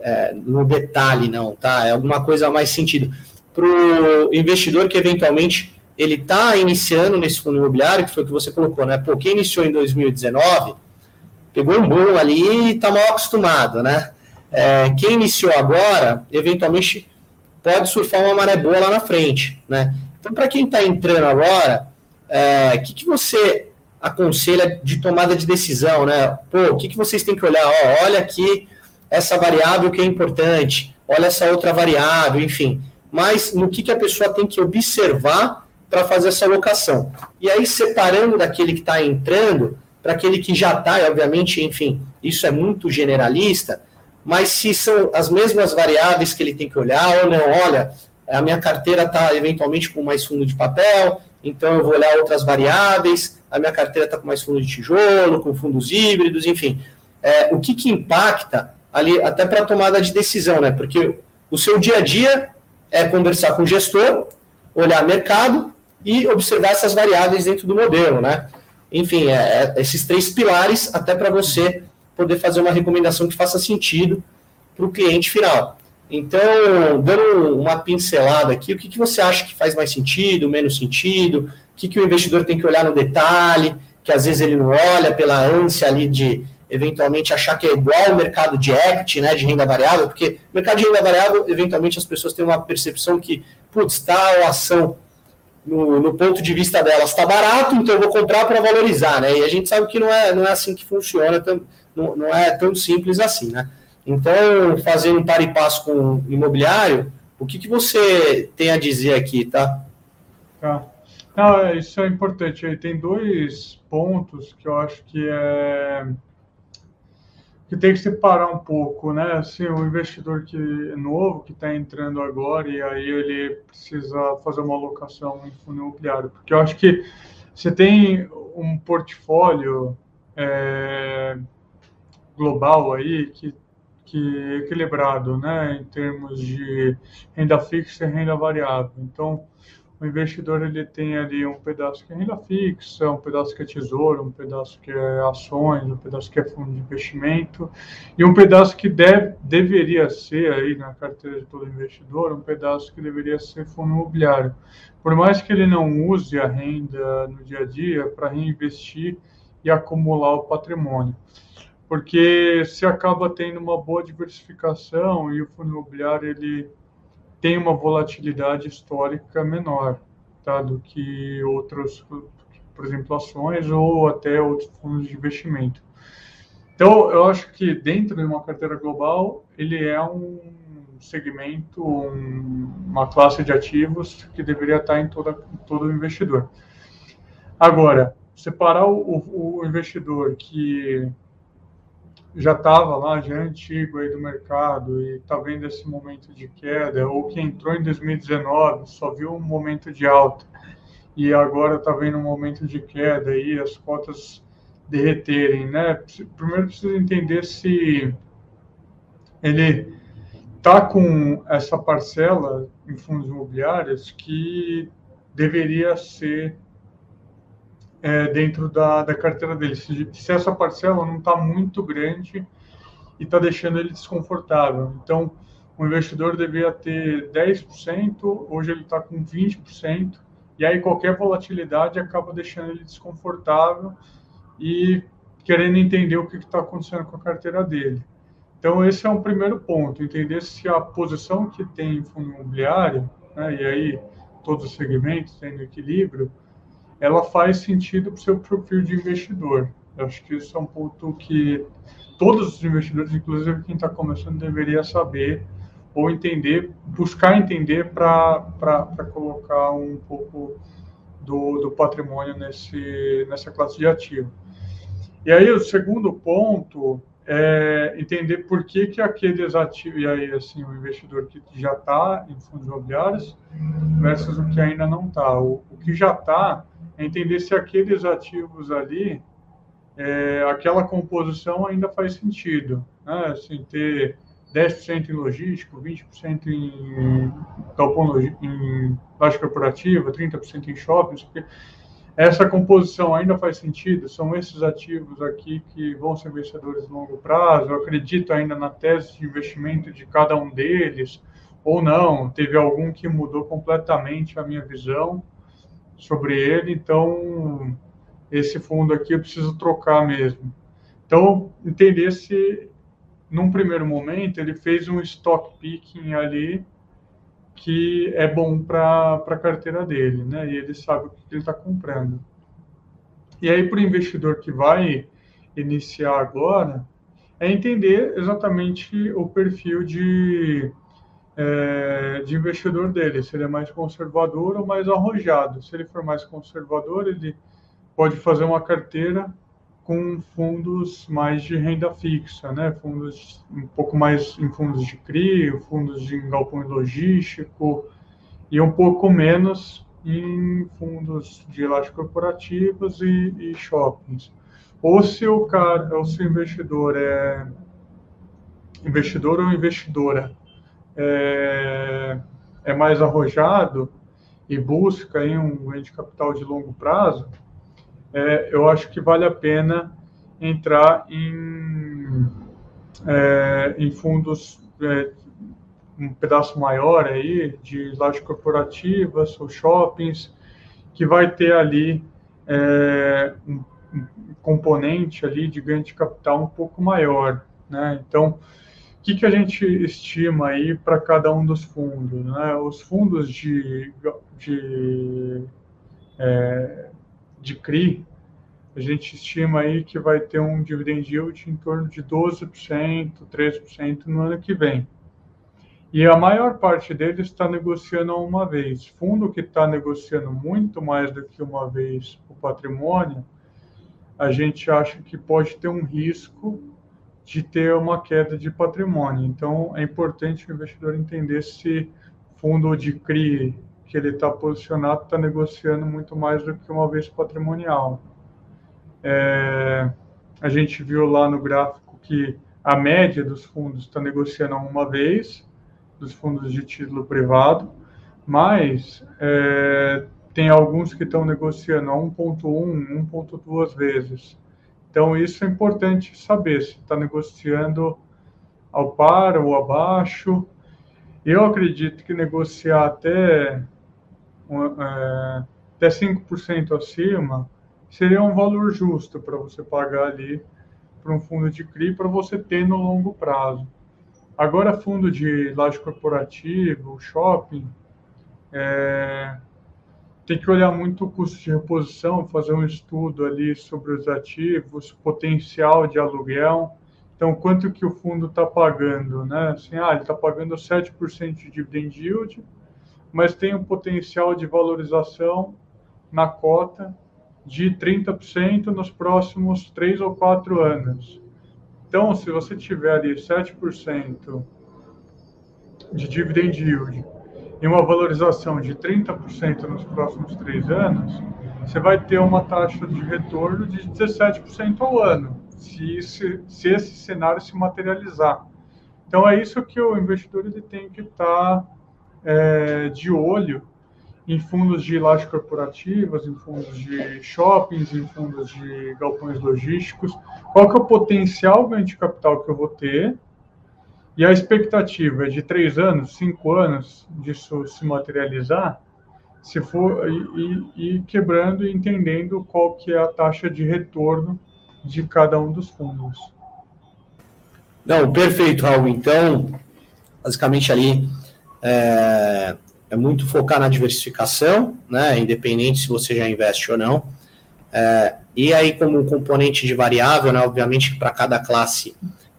é, no detalhe, não, tá? É alguma coisa mais sentido. Para o investidor que eventualmente ele está iniciando nesse fundo imobiliário, que foi o que você colocou, né? Pô, quem iniciou em 2019 pegou um bom ali e está mal acostumado, né? É, quem iniciou agora, eventualmente pode surfar uma maré boa lá na frente, né? Então, para quem está entrando agora, o é, que, que você aconselha de tomada de decisão, né? Pô, o que, que vocês têm que olhar? Ó, olha aqui essa variável que é importante, olha essa outra variável, enfim. Mas no que, que a pessoa tem que observar para fazer essa alocação. E aí, separando daquele que está entrando, para aquele que já está, e obviamente, enfim, isso é muito generalista, mas se são as mesmas variáveis que ele tem que olhar, ou não, olha, a minha carteira está eventualmente com mais fundo de papel, então eu vou olhar outras variáveis, a minha carteira está com mais fundo de tijolo, com fundos híbridos, enfim. É, o que, que impacta ali até para tomada de decisão, né? Porque o seu dia a dia é conversar com o gestor, olhar mercado e observar essas variáveis dentro do modelo, né? Enfim, é, é esses três pilares até para você poder fazer uma recomendação que faça sentido para o cliente final. Então, dando uma pincelada aqui, o que, que você acha que faz mais sentido, menos sentido? O que, que o investidor tem que olhar no detalhe, que às vezes ele não olha pela ânsia ali de, eventualmente achar que é igual ao mercado de equity, né, de renda variável, porque o mercado de renda variável, eventualmente as pessoas têm uma percepção que, putz, tal ação, no, no, ponto de vista delas, está barato, então eu vou comprar para valorizar, né, e a gente sabe que não é, não é assim que funciona, tão, não, não é tão simples assim, né. Então, fazendo um par e passo com o imobiliário, o que, que você tem a dizer aqui, tá? Tá. Não, isso é importante. Tem dois pontos que eu acho que é que tem que separar um pouco, né? Assim, o investidor que é novo, que está entrando agora, e aí ele precisa fazer uma alocação em fundo imobiliário, porque eu acho que você tem um portfólio é, global aí que, que é equilibrado, né? Em termos de renda fixa e renda variável. Então, o investidor ele tem ali um pedaço que é renda fixa, um pedaço que é tesouro, um pedaço que é ações, um pedaço que é fundo de investimento e um pedaço que deve, deveria ser aí na carteira de todo investidor, um pedaço que deveria ser fundo imobiliário. Por mais que ele não use a renda no dia a dia para reinvestir e acumular o patrimônio. Porque se acaba tendo uma boa diversificação e o fundo imobiliário ele tem uma volatilidade histórica menor tá, do que outros, por exemplo, ações ou até outros fundos de investimento. Então, eu acho que dentro de uma carteira global, ele é um segmento, um, uma classe de ativos que deveria estar em, toda, em todo investidor. Agora, separar o, o investidor que já estava lá, já é antigo aí do mercado e está vendo esse momento de queda, ou que entrou em 2019, só viu um momento de alta e agora está vendo um momento de queda e as cotas derreterem, né? Primeiro precisa entender se ele está com essa parcela em fundos imobiliários que deveria ser é, dentro da, da carteira dele. Se, se essa parcela não está muito grande e está deixando ele desconfortável. Então, o investidor deveria ter 10%, hoje ele está com 20%, e aí qualquer volatilidade acaba deixando ele desconfortável e querendo entender o que está acontecendo com a carteira dele. Então, esse é um primeiro ponto, entender se a posição que tem em fundo imobiliário, né, e aí todos os segmentos tendo equilíbrio, ela faz sentido para o seu perfil de investidor. Eu acho que isso é um ponto que todos os investidores, inclusive quem está começando, deveria saber ou entender, buscar entender para colocar um pouco do, do patrimônio nesse, nessa classe de ativo. E aí, o segundo ponto é entender por que, que aqueles ativos, e aí, assim, o investidor que já está em fundos imobiliários versus o que ainda não está. O, o que já está é entender se aqueles ativos ali, é, aquela composição ainda faz sentido. Né? Assim, ter 10% em logístico, 20% em em loja corporativa, 30% em shoppings. Essa composição ainda faz sentido? São esses ativos aqui que vão ser vencedores no longo prazo? Eu acredito ainda na tese de investimento de cada um deles ou não? Teve algum que mudou completamente a minha visão? Sobre ele, então esse fundo aqui eu preciso trocar mesmo. Então, entender se, num primeiro momento, ele fez um stock picking ali que é bom para a carteira dele, né? E ele sabe o que ele está comprando. E aí, para o investidor que vai iniciar agora, é entender exatamente o perfil de é, de investidor dele, se ele é mais conservador ou mais arrojado. Se ele for mais conservador, ele pode fazer uma carteira com fundos mais de renda fixa, né? Fundos um pouco mais em fundos de CRI, fundos de galpão logístico e um pouco menos em fundos de lajes corporativas e, e shoppings. Ou se o cara, ou se o investidor é investidor ou investidora é, é mais arrojado e busca aí um ganho de capital de longo prazo, é, eu acho que vale a pena entrar em, é, em fundos é, um pedaço maior aí de lajes corporativas ou shoppings que vai ter ali é, um, um componente ali de ganho de capital um pouco maior, né? Então que, que a gente estima aí para cada um dos fundos? Né? Os fundos de, de, é, de CRI, a gente estima aí que vai ter um dividend yield em torno de 12%, 13% no ano que vem. E a maior parte deles está negociando uma vez. Fundo que está negociando muito mais do que uma vez o patrimônio, a gente acha que pode ter um risco de ter uma queda de patrimônio. Então, é importante o investidor entender se fundo de CRI que ele está posicionado está negociando muito mais do que uma vez patrimonial. É, a gente viu lá no gráfico que a média dos fundos está negociando uma vez, dos fundos de título privado, mas é, tem alguns que estão negociando a 1,1, 1,2 vezes. Então, isso é importante saber se está negociando ao par ou abaixo. Eu acredito que negociar até, é, até 5% acima seria um valor justo para você pagar ali para um fundo de CRI para você ter no longo prazo. Agora, fundo de laje corporativo, shopping, é, tem que olhar muito o custo de reposição, fazer um estudo ali sobre os ativos, potencial de aluguel. Então, quanto que o fundo está pagando, né? Assim, ah, ele está pagando 7% de dividend yield, mas tem um potencial de valorização na cota de 30% nos próximos 3 ou 4 anos. Então, se você tiver ali 7% de dividend yield e uma valorização de 30% nos próximos três anos, você vai ter uma taxa de retorno de 17% ao ano, se, esse, se esse cenário se materializar. Então, é isso que o investidor ele tem que estar tá, é, de olho em fundos de lajes corporativas, em fundos de shoppings, em fundos de galpões logísticos. Qual que é o potencial ganho de capital que eu vou ter? E a expectativa é de três anos, cinco anos disso se materializar, se for e, e quebrando e entendendo qual que é a taxa de retorno de cada um dos fundos. Não, perfeito, Raul. Então, basicamente ali é, é muito focar na diversificação, né? Independente se você já investe ou não. É, e aí, como componente de variável, né? Obviamente para cada classe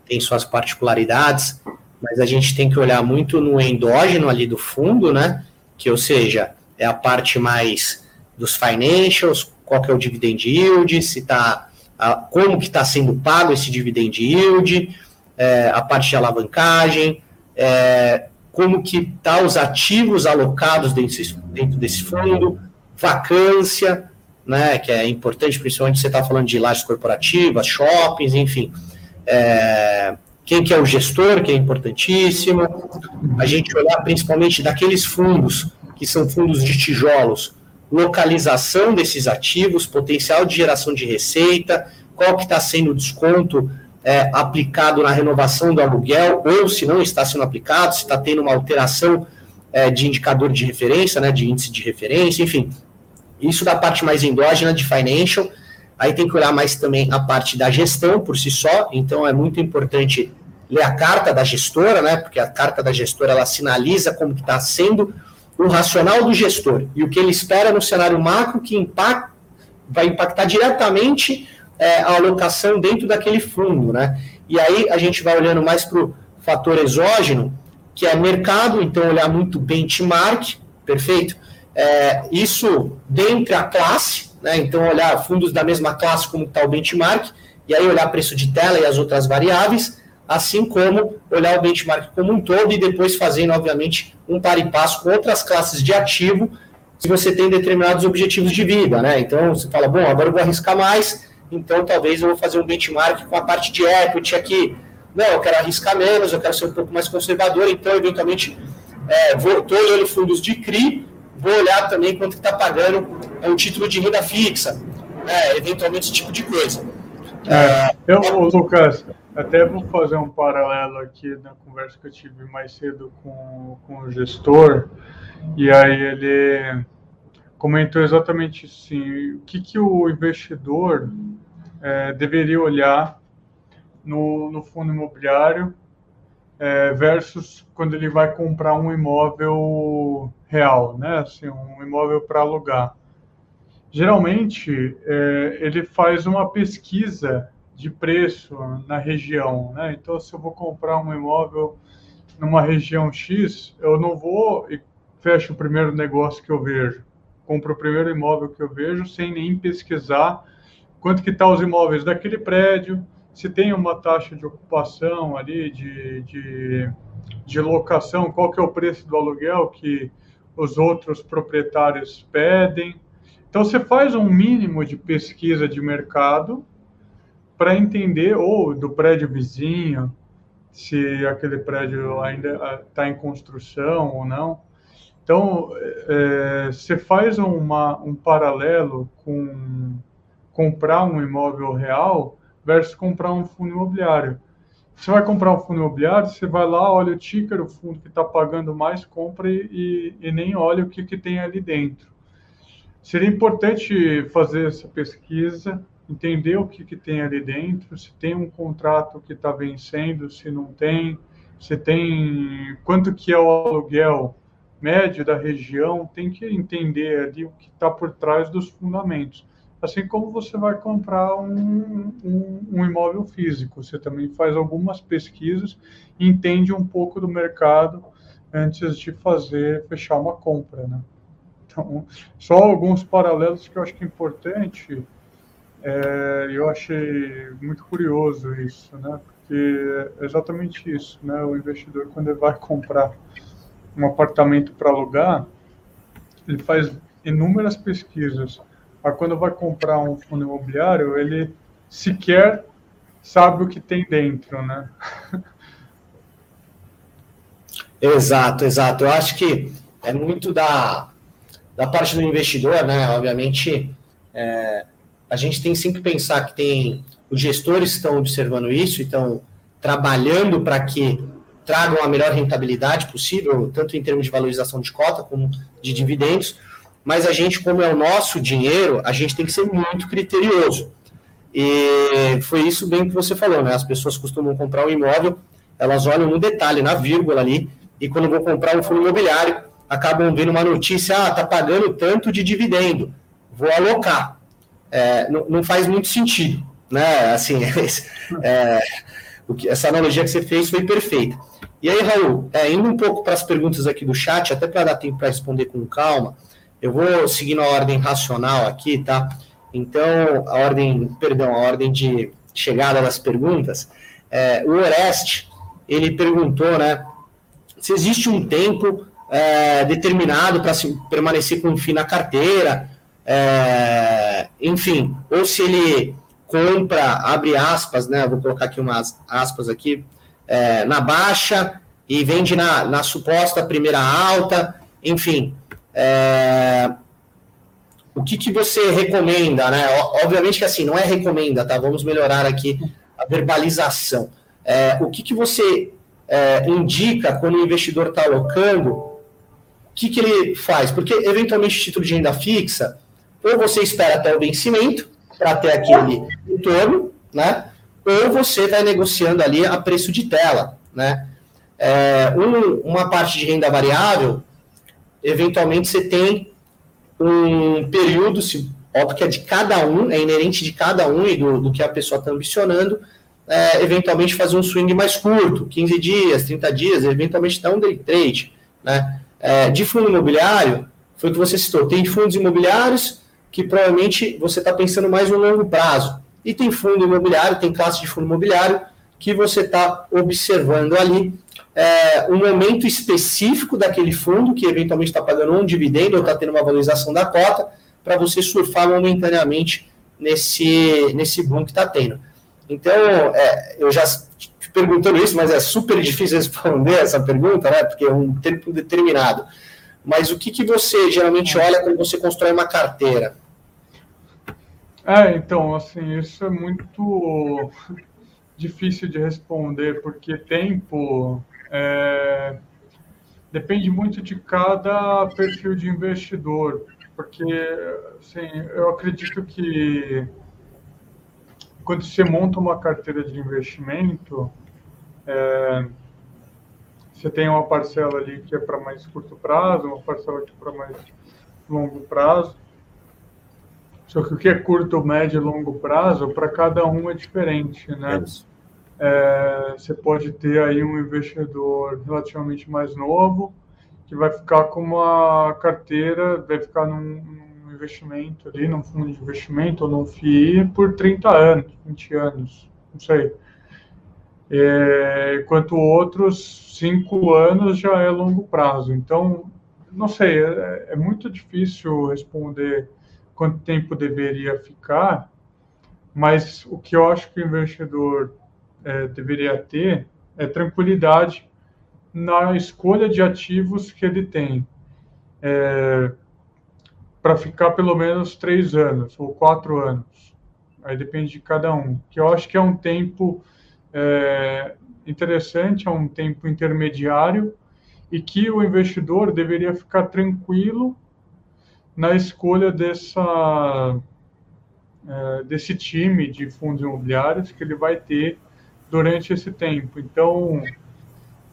tem suas particularidades, mas a gente tem que olhar muito no endógeno ali do fundo, né? Que, ou seja, é a parte mais dos financials, qual que é o dividend yield, se tá, a, como que está sendo pago esse dividend yield, é, a parte de alavancagem, é, como que tá os ativos alocados dentro, dentro desse fundo, vacância, né, que é importante, principalmente você está falando de lajes corporativas, shoppings, enfim. É, quem que é o gestor, que é importantíssimo. A gente olhar principalmente daqueles fundos, que são fundos de tijolos, localização desses ativos, potencial de geração de receita, qual que está sendo o desconto é, aplicado na renovação do aluguel, ou se não está sendo aplicado, se está tendo uma alteração é, de indicador de referência, né, de índice de referência, enfim. Isso da parte mais endógena de financial. Aí tem que olhar mais também a parte da gestão por si só, então é muito importante ler a carta da gestora, né, porque a carta da gestora ela sinaliza como está sendo o racional do gestor e o que ele espera no cenário macro que impact, vai impactar diretamente é, a alocação dentro daquele fundo, né? E aí a gente vai olhando mais para o fator exógeno, que é mercado, então olhar muito benchmark, perfeito? É, isso dentro da classe, né? Então olhar fundos da mesma classe como está o benchmark, e aí olhar preço de tela e as outras variáveis, assim como olhar o benchmark como um todo e depois fazendo, obviamente, um par e passo com outras classes de ativo, se você tem determinados objetivos de vida, né? Então você fala, bom, agora eu vou arriscar mais, então talvez eu vou fazer um benchmark com a parte de equity aqui. Não, eu quero arriscar menos, eu quero ser um pouco mais conservador, então eventualmente é, estou olhando fundos de CRI, vou olhar também quanto está pagando um título de renda fixa, é, eventualmente esse tipo de coisa. É, eu, Lucas, até vou fazer um paralelo aqui na conversa que eu tive mais cedo com, com o gestor, e aí ele comentou exatamente assim, o que, que o investidor é, deveria olhar no, no fundo imobiliário é, versus quando ele vai comprar um imóvel real, né? Assim, um imóvel para alugar. Geralmente, é, ele faz uma pesquisa de preço na região, né? Então, se eu vou comprar um imóvel numa região X, eu não vou e fecho o primeiro negócio que eu vejo compro o primeiro imóvel que eu vejo sem nem pesquisar quanto que tá os imóveis daquele prédio, se tem uma taxa de ocupação ali, de, de, de locação, qual que é o preço do aluguel que os outros proprietários pedem. Então, você faz um mínimo de pesquisa de mercado para entender, ou do prédio vizinho, se aquele prédio ainda está em construção ou não. Então, é, você faz uma, um paralelo com comprar um imóvel real versus comprar um fundo imobiliário. Você vai comprar um fundo imobiliário, você vai lá, olha o ticker, o fundo que está pagando mais, compra e, e, nem olha o que, que tem ali dentro. Seria importante fazer essa pesquisa, entender o que, que tem ali dentro, se tem um contrato que está vencendo, se não tem, se tem quanto que é o aluguel médio da região tem que entender ali o que está por trás dos fundamentos. Assim como você vai comprar um, um, um, imóvel físico, você também faz algumas pesquisas entende um pouco do mercado antes de fazer, fechar uma compra, né? Então, só alguns paralelos que eu acho que é importante, é, eu achei muito curioso isso, né? porque é exatamente isso, né? O investidor quando ele vai comprar um apartamento para alugar, ele faz inúmeras pesquisas. Mas quando vai comprar um fundo imobiliário, ele sequer sabe o que tem dentro, né? Exato, exato. Eu acho que é muito da, da parte do investidor, né? Obviamente, é, a gente tem sempre que pensar que tem os gestores estão observando isso e estão trabalhando para que tragam a melhor rentabilidade possível, tanto em termos de valorização de cota como de dividendos. Mas a gente, como é o nosso dinheiro, a gente tem que ser muito criterioso. E foi isso bem que você falou, né? As pessoas costumam comprar um imóvel, elas olham no detalhe, na vírgula ali, e quando vão comprar um fundo imobiliário, acabam vendo uma notícia, ah, tá pagando tanto de dividendo, vou alocar. É, não, não, faz muito sentido, né? Assim, é, o que, essa analogia que você fez foi perfeita. E aí, Raul, é, indo um pouco para as perguntas aqui do chat, até para dar tempo para responder com calma, eu vou seguindo a ordem racional aqui, tá? Então, a ordem, perdão, a ordem de chegada das perguntas. É, o Oreste, ele perguntou, né, se existe um tempo é, determinado para permanecer com o FII na carteira, é, enfim, ou se ele compra, abre aspas, né, vou colocar aqui umas aspas aqui, é, na baixa e vende na, na suposta primeira alta, enfim, é, o que, que você recomenda, né? Obviamente que assim, não é recomenda, tá? Vamos melhorar aqui a verbalização. É, o que, que você é, indica quando o investidor está alocando, o que, que ele faz? Porque, eventualmente, título de renda fixa, ou você espera até o vencimento para ter aquele retorno, né? Ou você vai negociando ali a preço de tela, né? É, um, uma parte de renda variável, eventualmente você tem um período, se, óbvio que é de cada um, é inerente de cada um e do, do que a pessoa está ambicionando, é, eventualmente fazer um swing mais curto, 15 dias, 30 dias, eventualmente dar um day trade. Né? É, de fundo imobiliário, foi o que você citou, tem fundos imobiliários que provavelmente você está pensando mais no longo prazo. E tem fundo imobiliário, tem classe de fundo imobiliário que você está observando ali é, um momento específico daquele fundo, que eventualmente está pagando um dividendo ou está tendo uma valorização da cota, para você surfar momentaneamente nesse, nesse boom que está tendo. Então, é, eu já te perguntando isso, mas é super difícil responder essa pergunta, né? Porque é um tempo determinado. Mas o que, que você geralmente olha quando você constrói uma carteira? É, então, assim, isso é muito difícil de responder, porque tempo é, depende muito de cada perfil de investidor, porque, assim, eu acredito que quando você monta uma carteira de investimento, é, você tem uma parcela ali que é para mais curto prazo, uma parcela que é para mais longo prazo. Só que o que é curto, médio e longo prazo, para cada um é diferente, né? É, você pode ter aí um investidor relativamente mais novo, que vai ficar com uma carteira, vai ficar num, investimento ali, num fundo de investimento ou num FII por 30 anos, 20 anos, não sei. É, enquanto outros, 5 anos já é longo prazo. Então, não sei, é, é muito difícil responder quanto tempo deveria ficar, mas o que eu acho que o investidor é, deveria ter é tranquilidade na escolha de ativos que ele tem. É, para ficar pelo menos três anos ou quatro anos. Aí depende de cada um. Que eu acho que é um tempo é, interessante, é um tempo intermediário e que o investidor deveria ficar tranquilo na escolha dessa é, desse time de fundos imobiliários que ele vai ter durante esse tempo. Então,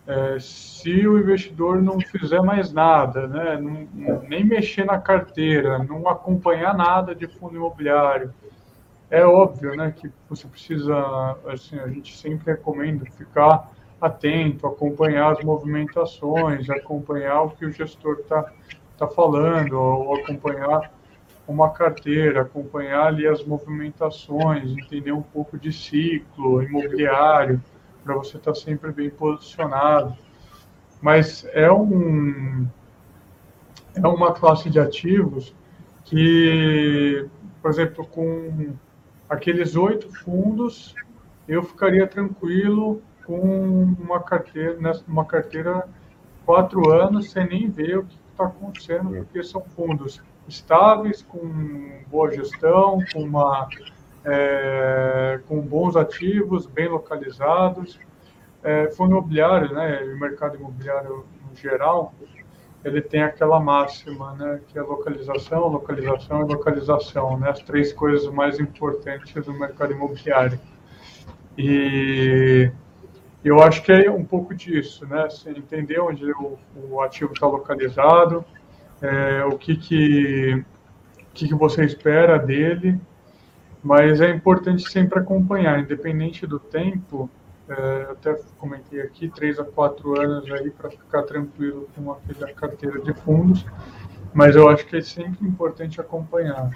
é, se o investidor não fizer mais nada, né, não, nem mexer na carteira, não acompanhar nada de fundo imobiliário, é óbvio né, que você precisa, assim, a gente sempre recomenda ficar atento, acompanhar as movimentações, acompanhar o que o gestor está tá falando, ou acompanhar uma carteira, acompanhar ali as movimentações, entender um pouco de ciclo imobiliário, para você estar tá sempre bem posicionado. Mas é um é uma classe de ativos que, por exemplo, com aqueles oito fundos, eu ficaria tranquilo com uma carteira, uma carteira quatro anos sem nem ver o que está acontecendo, porque são fundos estáveis, com boa gestão, com, uma, é, com bons ativos, bem localizados. É, fundo imobiliário, né, o mercado imobiliário no geral, ele tem aquela máxima, né, que é localização, localização e localização, né, as três coisas mais importantes do mercado imobiliário. E eu acho que é um pouco disso, né, assim, entender onde o, o ativo está localizado, é, o que que, que que você espera dele, mas é importante sempre acompanhar, independente do tempo, é, até comentei aqui, três a quatro anos aí para ficar tranquilo com aquela carteira de fundos, mas eu acho que é sempre importante acompanhar.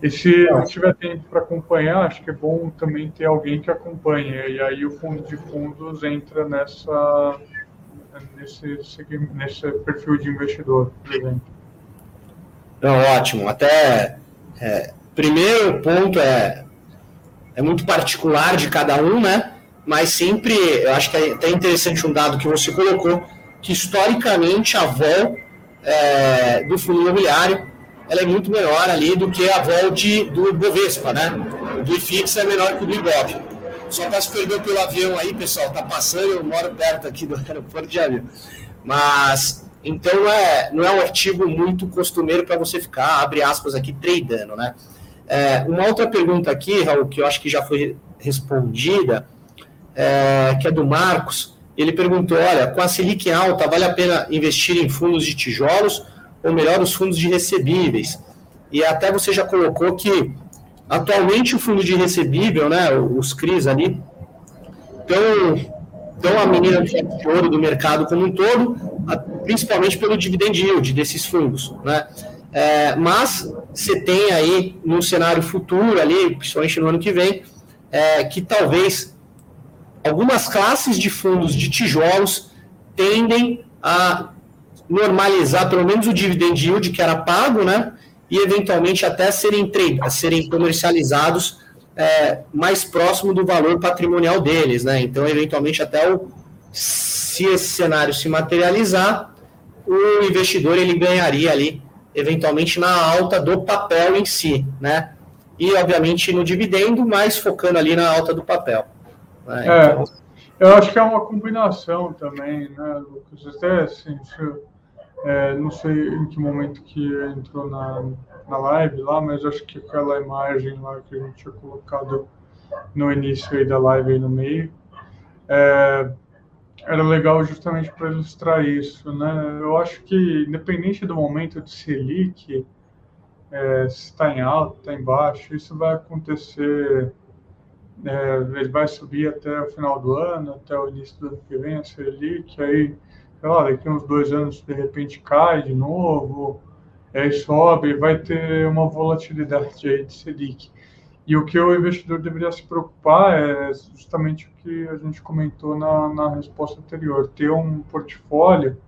E se não tiver tempo para acompanhar, acho que é bom também ter alguém que acompanhe, e aí o fundo de fundos entra nessa nesse, nesse perfil de investidor, por exemplo. Não, ótimo. Até é, primeiro ponto é é muito particular de cada um, né? Mas sempre, eu acho que é até interessante um dado que você colocou, que historicamente a vol é, do fundo imobiliário ela é muito menor ali do que a vol de, do Bovespa, né? O do IFIX é menor que o do Ibov. Só se perder pelo avião aí, pessoal, tá passando, eu moro perto aqui do aeroporto de avião. Mas, então, é, não é um artigo muito costumeiro para você ficar, abre aspas aqui, tradando, né? É, uma outra pergunta aqui, Raul, que eu acho que já foi respondida, é, que é do Marcos. Ele perguntou: olha, com a Selic alta, vale a pena investir em fundos de tijolos ou melhor, os fundos de recebíveis? E até você já colocou que Atualmente, o fundo de recebível, né, os CRIs ali, estão a menina de ouro do mercado como um todo, principalmente pelo dividend yield desses fundos. Né? É, mas você tem aí, no cenário futuro, ali, principalmente no ano que vem, é, que talvez algumas classes de fundos de tijolos tendem a normalizar pelo menos o dividend yield que era pago, né? E eventualmente até serem, serem comercializados é, mais próximo do valor patrimonial deles, né? Então, eventualmente, até o, se esse cenário se materializar, o investidor ele ganharia ali, eventualmente, na alta do papel em si, né? E, obviamente, no dividendo, mas focando ali na alta do papel. Né? É, eu acho que é uma combinação também, né, Lucas? Até assim, se é, não sei em que momento que entrou na, na live lá, mas acho que aquela imagem lá que a gente tinha colocado no início aí da live aí no meio, é, era legal justamente para ilustrar isso, né? Eu acho que independente do momento de Selic, é, se está em alto, está em baixo, isso vai acontecer, é, ele vai subir até o final do ano, até o início do ano que vem, a Selic, aí lá, daqui uns dois anos de repente cai de novo, aí sobe, vai ter uma volatilidade aí de Selic. E o que o investidor deveria se preocupar é justamente o que a gente comentou na, na resposta anterior, ter um portfólio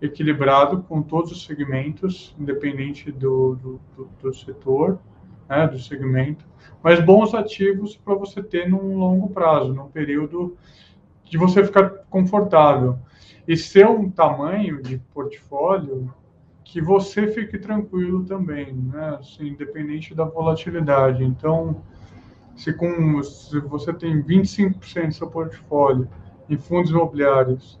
equilibrado com todos os segmentos, independente do, do, do, do setor, né, do segmento, mas bons ativos para você ter num longo prazo, num período de você ficar confortável e ser um tamanho de portfólio que você fique tranquilo também, né? Assim, independente da volatilidade. Então, se, com, se você tem 25% do seu portfólio em fundos imobiliários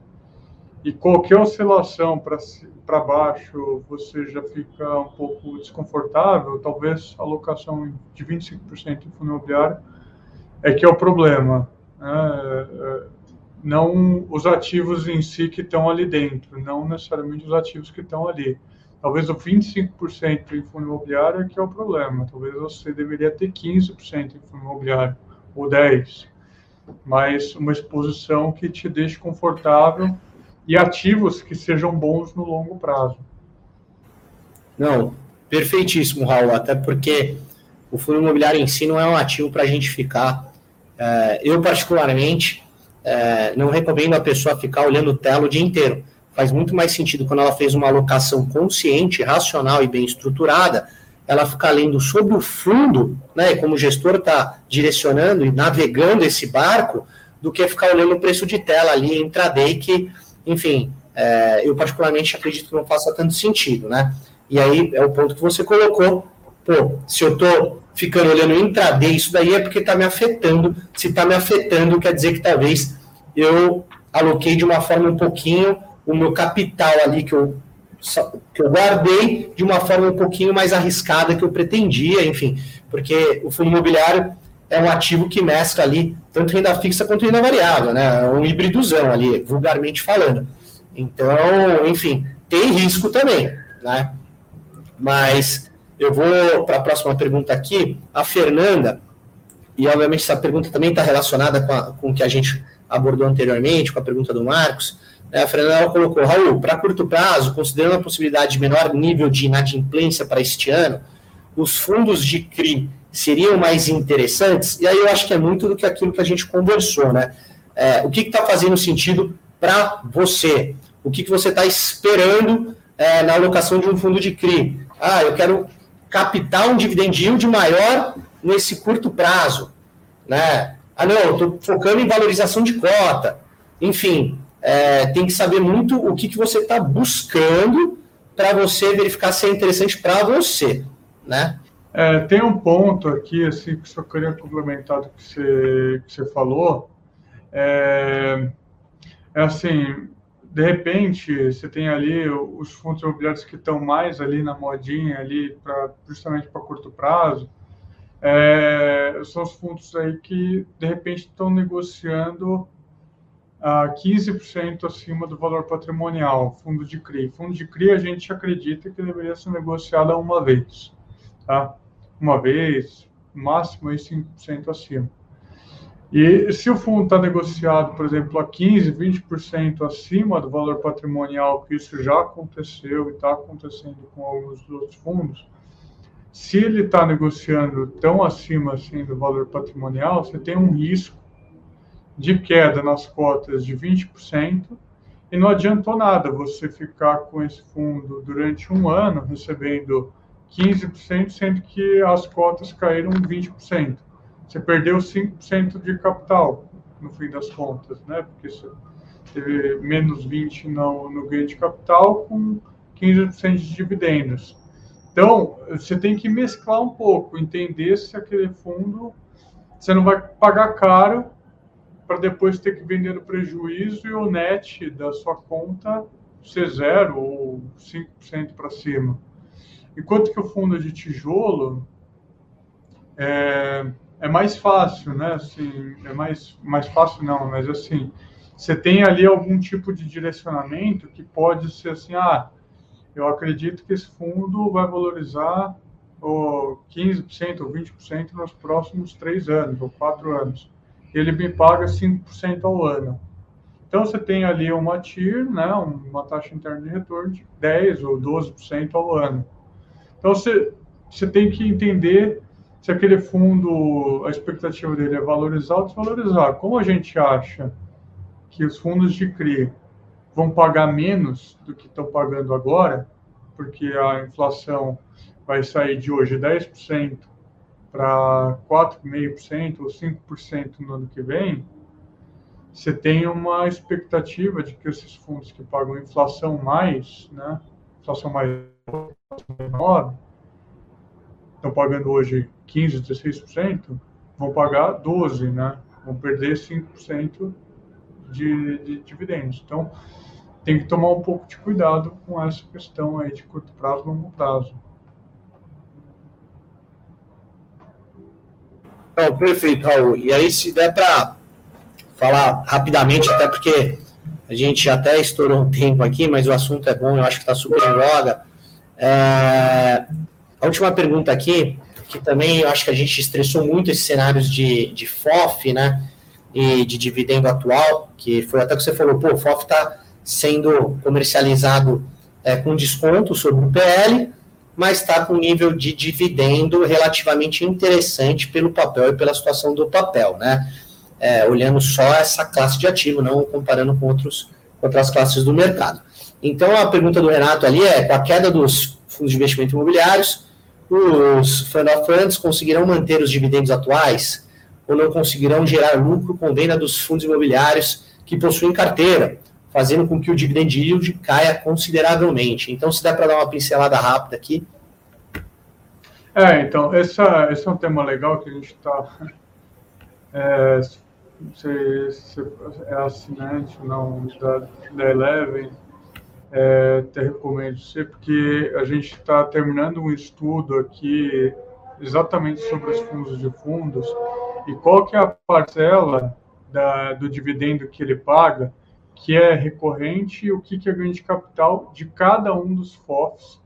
e qualquer oscilação para baixo você já fica um pouco desconfortável, talvez a alocação de 25% em fundo imobiliário é que é o problema. Né? Não os ativos em si que estão ali dentro, não necessariamente os ativos que estão ali. Talvez o 25% em fundo imobiliário é que é o problema. Talvez você deveria ter 15% em fundo imobiliário, ou 10%. Mas uma exposição que te deixe confortável e ativos que sejam bons no longo prazo. Não, perfeitíssimo, Raul. Até porque o fundo imobiliário em si não é um ativo para a gente ficar. É, eu, particularmente, é, não recomendo a pessoa ficar olhando tela o dia inteiro. Faz muito mais sentido quando ela fez uma alocação consciente, racional e bem estruturada, ela ficar lendo sobre o fundo, né, como o gestor está direcionando e navegando esse barco, do que ficar olhando o preço de tela ali intraday, que, enfim, é, eu particularmente acredito que não faça tanto sentido, né? E aí é o ponto que você colocou, pô, se eu estou ficando olhando intraday, isso daí é porque está me afetando. Se está me afetando, quer dizer que talvez eu aloquei de uma forma um pouquinho o meu capital ali que eu, que eu guardei de uma forma um pouquinho mais arriscada que eu pretendia, enfim, porque o fundo imobiliário é um ativo que mescla ali tanto renda fixa quanto renda variável, né? É um híbridozão ali, vulgarmente falando. Então, enfim, tem risco também, né? Mas eu vou para a próxima pergunta aqui. A Fernanda, e obviamente essa pergunta também está relacionada com, a, com o que a gente abordou anteriormente, com a pergunta do Marcos. Né? A Fernanda colocou, Raul, para curto prazo, considerando a possibilidade de menor nível de inadimplência para este ano, os fundos de CRI seriam mais interessantes? E aí eu acho que é muito do que aquilo que a gente conversou, né? É, o que está fazendo sentido para você? O que, que você está esperando é, na alocação de um fundo de CRI? Ah, eu quero captar um dividend yield maior nesse curto prazo, né? Ah, não, estou focando em valorização de cota. Enfim, é, tem que saber muito o que, que você está buscando para você verificar se é interessante para você, né? É, tem um ponto aqui, assim, que só queria complementar do que você, que você falou. É, é assim, de repente, você tem ali os fundos imobiliários que estão mais ali na modinha, ali pra, justamente para curto prazo, é, são os fundos aí que, de repente, estão negociando a 15% acima do valor patrimonial, fundo de CRI. Fundo de CRI a gente acredita que deveria ser negociado uma vez, tá? Uma vez, máximo aí 5% acima. E se o fundo está negociado, por exemplo, a 15%, 20% acima do valor patrimonial, que isso já aconteceu e está acontecendo com alguns dos outros fundos, se ele está negociando tão acima assim do valor patrimonial, você tem um risco de queda nas cotas de 20%, e não adiantou nada você ficar com esse fundo durante um ano recebendo 15%, sendo que as cotas caíram 20% você perdeu 5% de capital, no fim das contas, né? Porque você teve menos 20% no, no ganho de capital com 15% de dividendos. Então, você tem que mesclar um pouco, entender se aquele fundo você não vai pagar caro para depois ter que vender no prejuízo e o net da sua conta ser zero ou 5% para cima. Enquanto que o fundo é de tijolo, é, é mais fácil, né? Assim, é mais, mais fácil não, mas assim, você tem ali algum tipo de direcionamento que pode ser assim, ah, eu acredito que esse fundo vai valorizar ou 15% ou 20% nos próximos três anos ou quatro anos. Ele me paga 5% ao ano. Então, você tem ali uma TIR, né, uma taxa interna de retorno de 10% ou 12% ao ano. Então, você, você tem que entender se aquele fundo, a expectativa dele é valorizar ou desvalorizar. Como a gente acha que os fundos de CRI vão pagar menos do que estão pagando agora, porque a inflação vai sair de hoje 10% para 4,5% ou 5% no ano que vem, você tem uma expectativa de que esses fundos que pagam inflação mais, né, inflação mais menor, estão pagando hoje 15%, 16%, vão pagar 12%, né? Vão perder 5% de, de dividendos. Então, tem que tomar um pouco de cuidado com essa questão aí de curto prazo longo prazo. Não, perfeito, Raul. E aí, se der para falar rapidamente, até porque a gente até estourou um tempo aqui, mas o assunto é bom, eu acho que está super em voga. É, a última pergunta aqui, que também eu acho que a gente estressou muito esses cenários de, de FOF, né? E de dividendo atual, que foi até que você falou, pô, o FOF está sendo comercializado é, com desconto sobre o PL, mas está com nível de dividendo relativamente interessante pelo papel e pela situação do papel, né? é, olhando só essa classe de ativo, não comparando com outros, outras classes do mercado. Então, a pergunta do Renato ali é: com a queda dos fundos de investimento imobiliários, os fund of funds conseguirão manter os dividendos atuais ou não conseguirão gerar lucro com venda dos fundos imobiliários que possuem carteira, fazendo com que o dividend yield caia consideravelmente. Então, se der para dar uma pincelada rápida aqui. É, então, essa, esse é um tema legal que a gente está. É, se, se é assinante ou não da, da Eleven, é, te recomendo ser, porque a gente está terminando um estudo aqui exatamente sobre os fundos de fundos e qual que é a parcela da, do dividendo que ele paga que é recorrente e o que, que é ganho de capital de cada um dos FOFs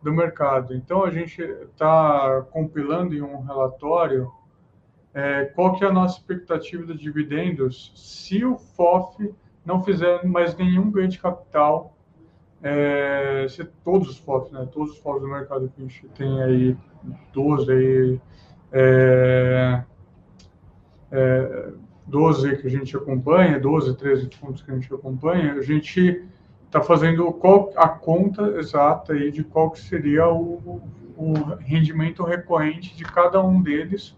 do mercado. Então, a gente está compilando em um relatório é, qual que é a nossa expectativa de dividendos se o FOF não fizer mais nenhum ganho de capital, é, se todos os FOFs, né, todos os FOFs do mercado que a gente tem aí, 12 aí, é, é, 12 que a gente acompanha, 12, 13 fundos que a gente acompanha, a gente está fazendo qual, a conta exata aí de qual que seria o, o rendimento recorrente de cada um deles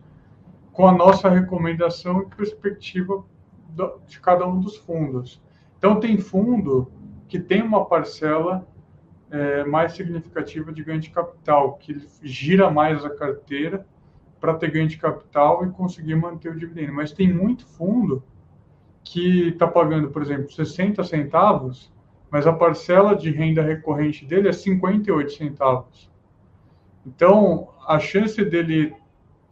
com a nossa recomendação e perspectiva de cada um dos fundos. Então, tem fundo que tem uma parcela é, mais significativa de ganho de capital, que gira mais a carteira para ter ganho de capital e conseguir manter o dividendo. Mas tem muito fundo que está pagando, por exemplo, 60 centavos, mas a parcela de renda recorrente dele é 58 centavos. Então, a chance dele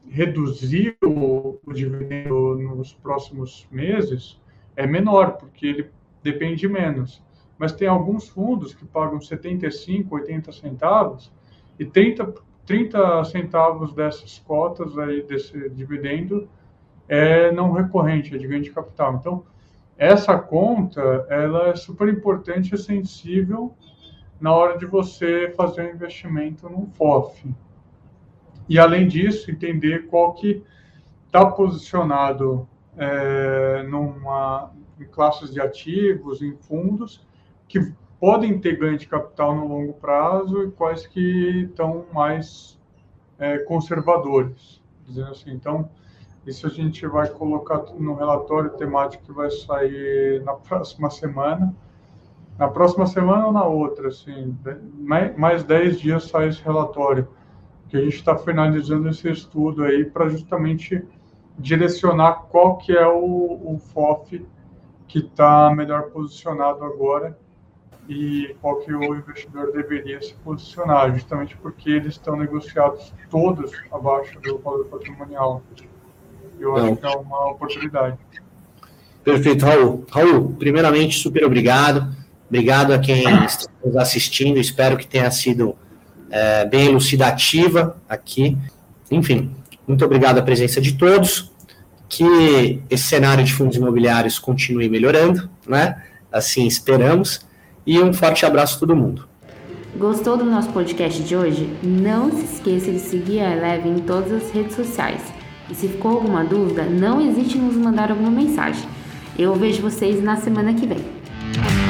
reduzir o, o dividendo nos próximos meses é menor, porque ele depende menos. Mas tem alguns fundos que pagam 75, 80 centavos e 30, 30 centavos dessas cotas aí, desse dividendo, é não recorrente, é de ganho de capital. Então, essa conta, ela é super importante e sensível na hora de você fazer um investimento num FOF. E, além disso, entender qual que está posicionado é, numa, em classes de ativos, em fundos, que podem ter ganho de capital no longo prazo e quais que estão mais é, conservadores, dizendo assim. Então, isso a gente vai colocar no relatório temático que vai sair na próxima semana. Na próxima semana ou na outra, assim, mais 10 dias sai esse relatório, que a gente está finalizando esse estudo aí para justamente direcionar qual que é o, o FOF que está melhor posicionado agora e qual que o investidor deveria se posicionar, justamente porque eles estão negociados todos abaixo do valor patrimonial. Eu acho que é uma oportunidade. Perfeito, Raul. Raul, primeiramente, super obrigado. Obrigado a quem está nos assistindo. Espero que tenha sido é, bem elucidativa aqui. Enfim, muito obrigado a presença de todos. Que esse cenário de fundos imobiliários continue melhorando, né? Assim esperamos e um forte abraço a todo mundo. Gostou do nosso podcast de hoje? Não se esqueça de seguir a Eleve em todas as redes sociais. E se ficou alguma dúvida, não hesite em nos mandar alguma mensagem. Eu vejo vocês na semana que vem.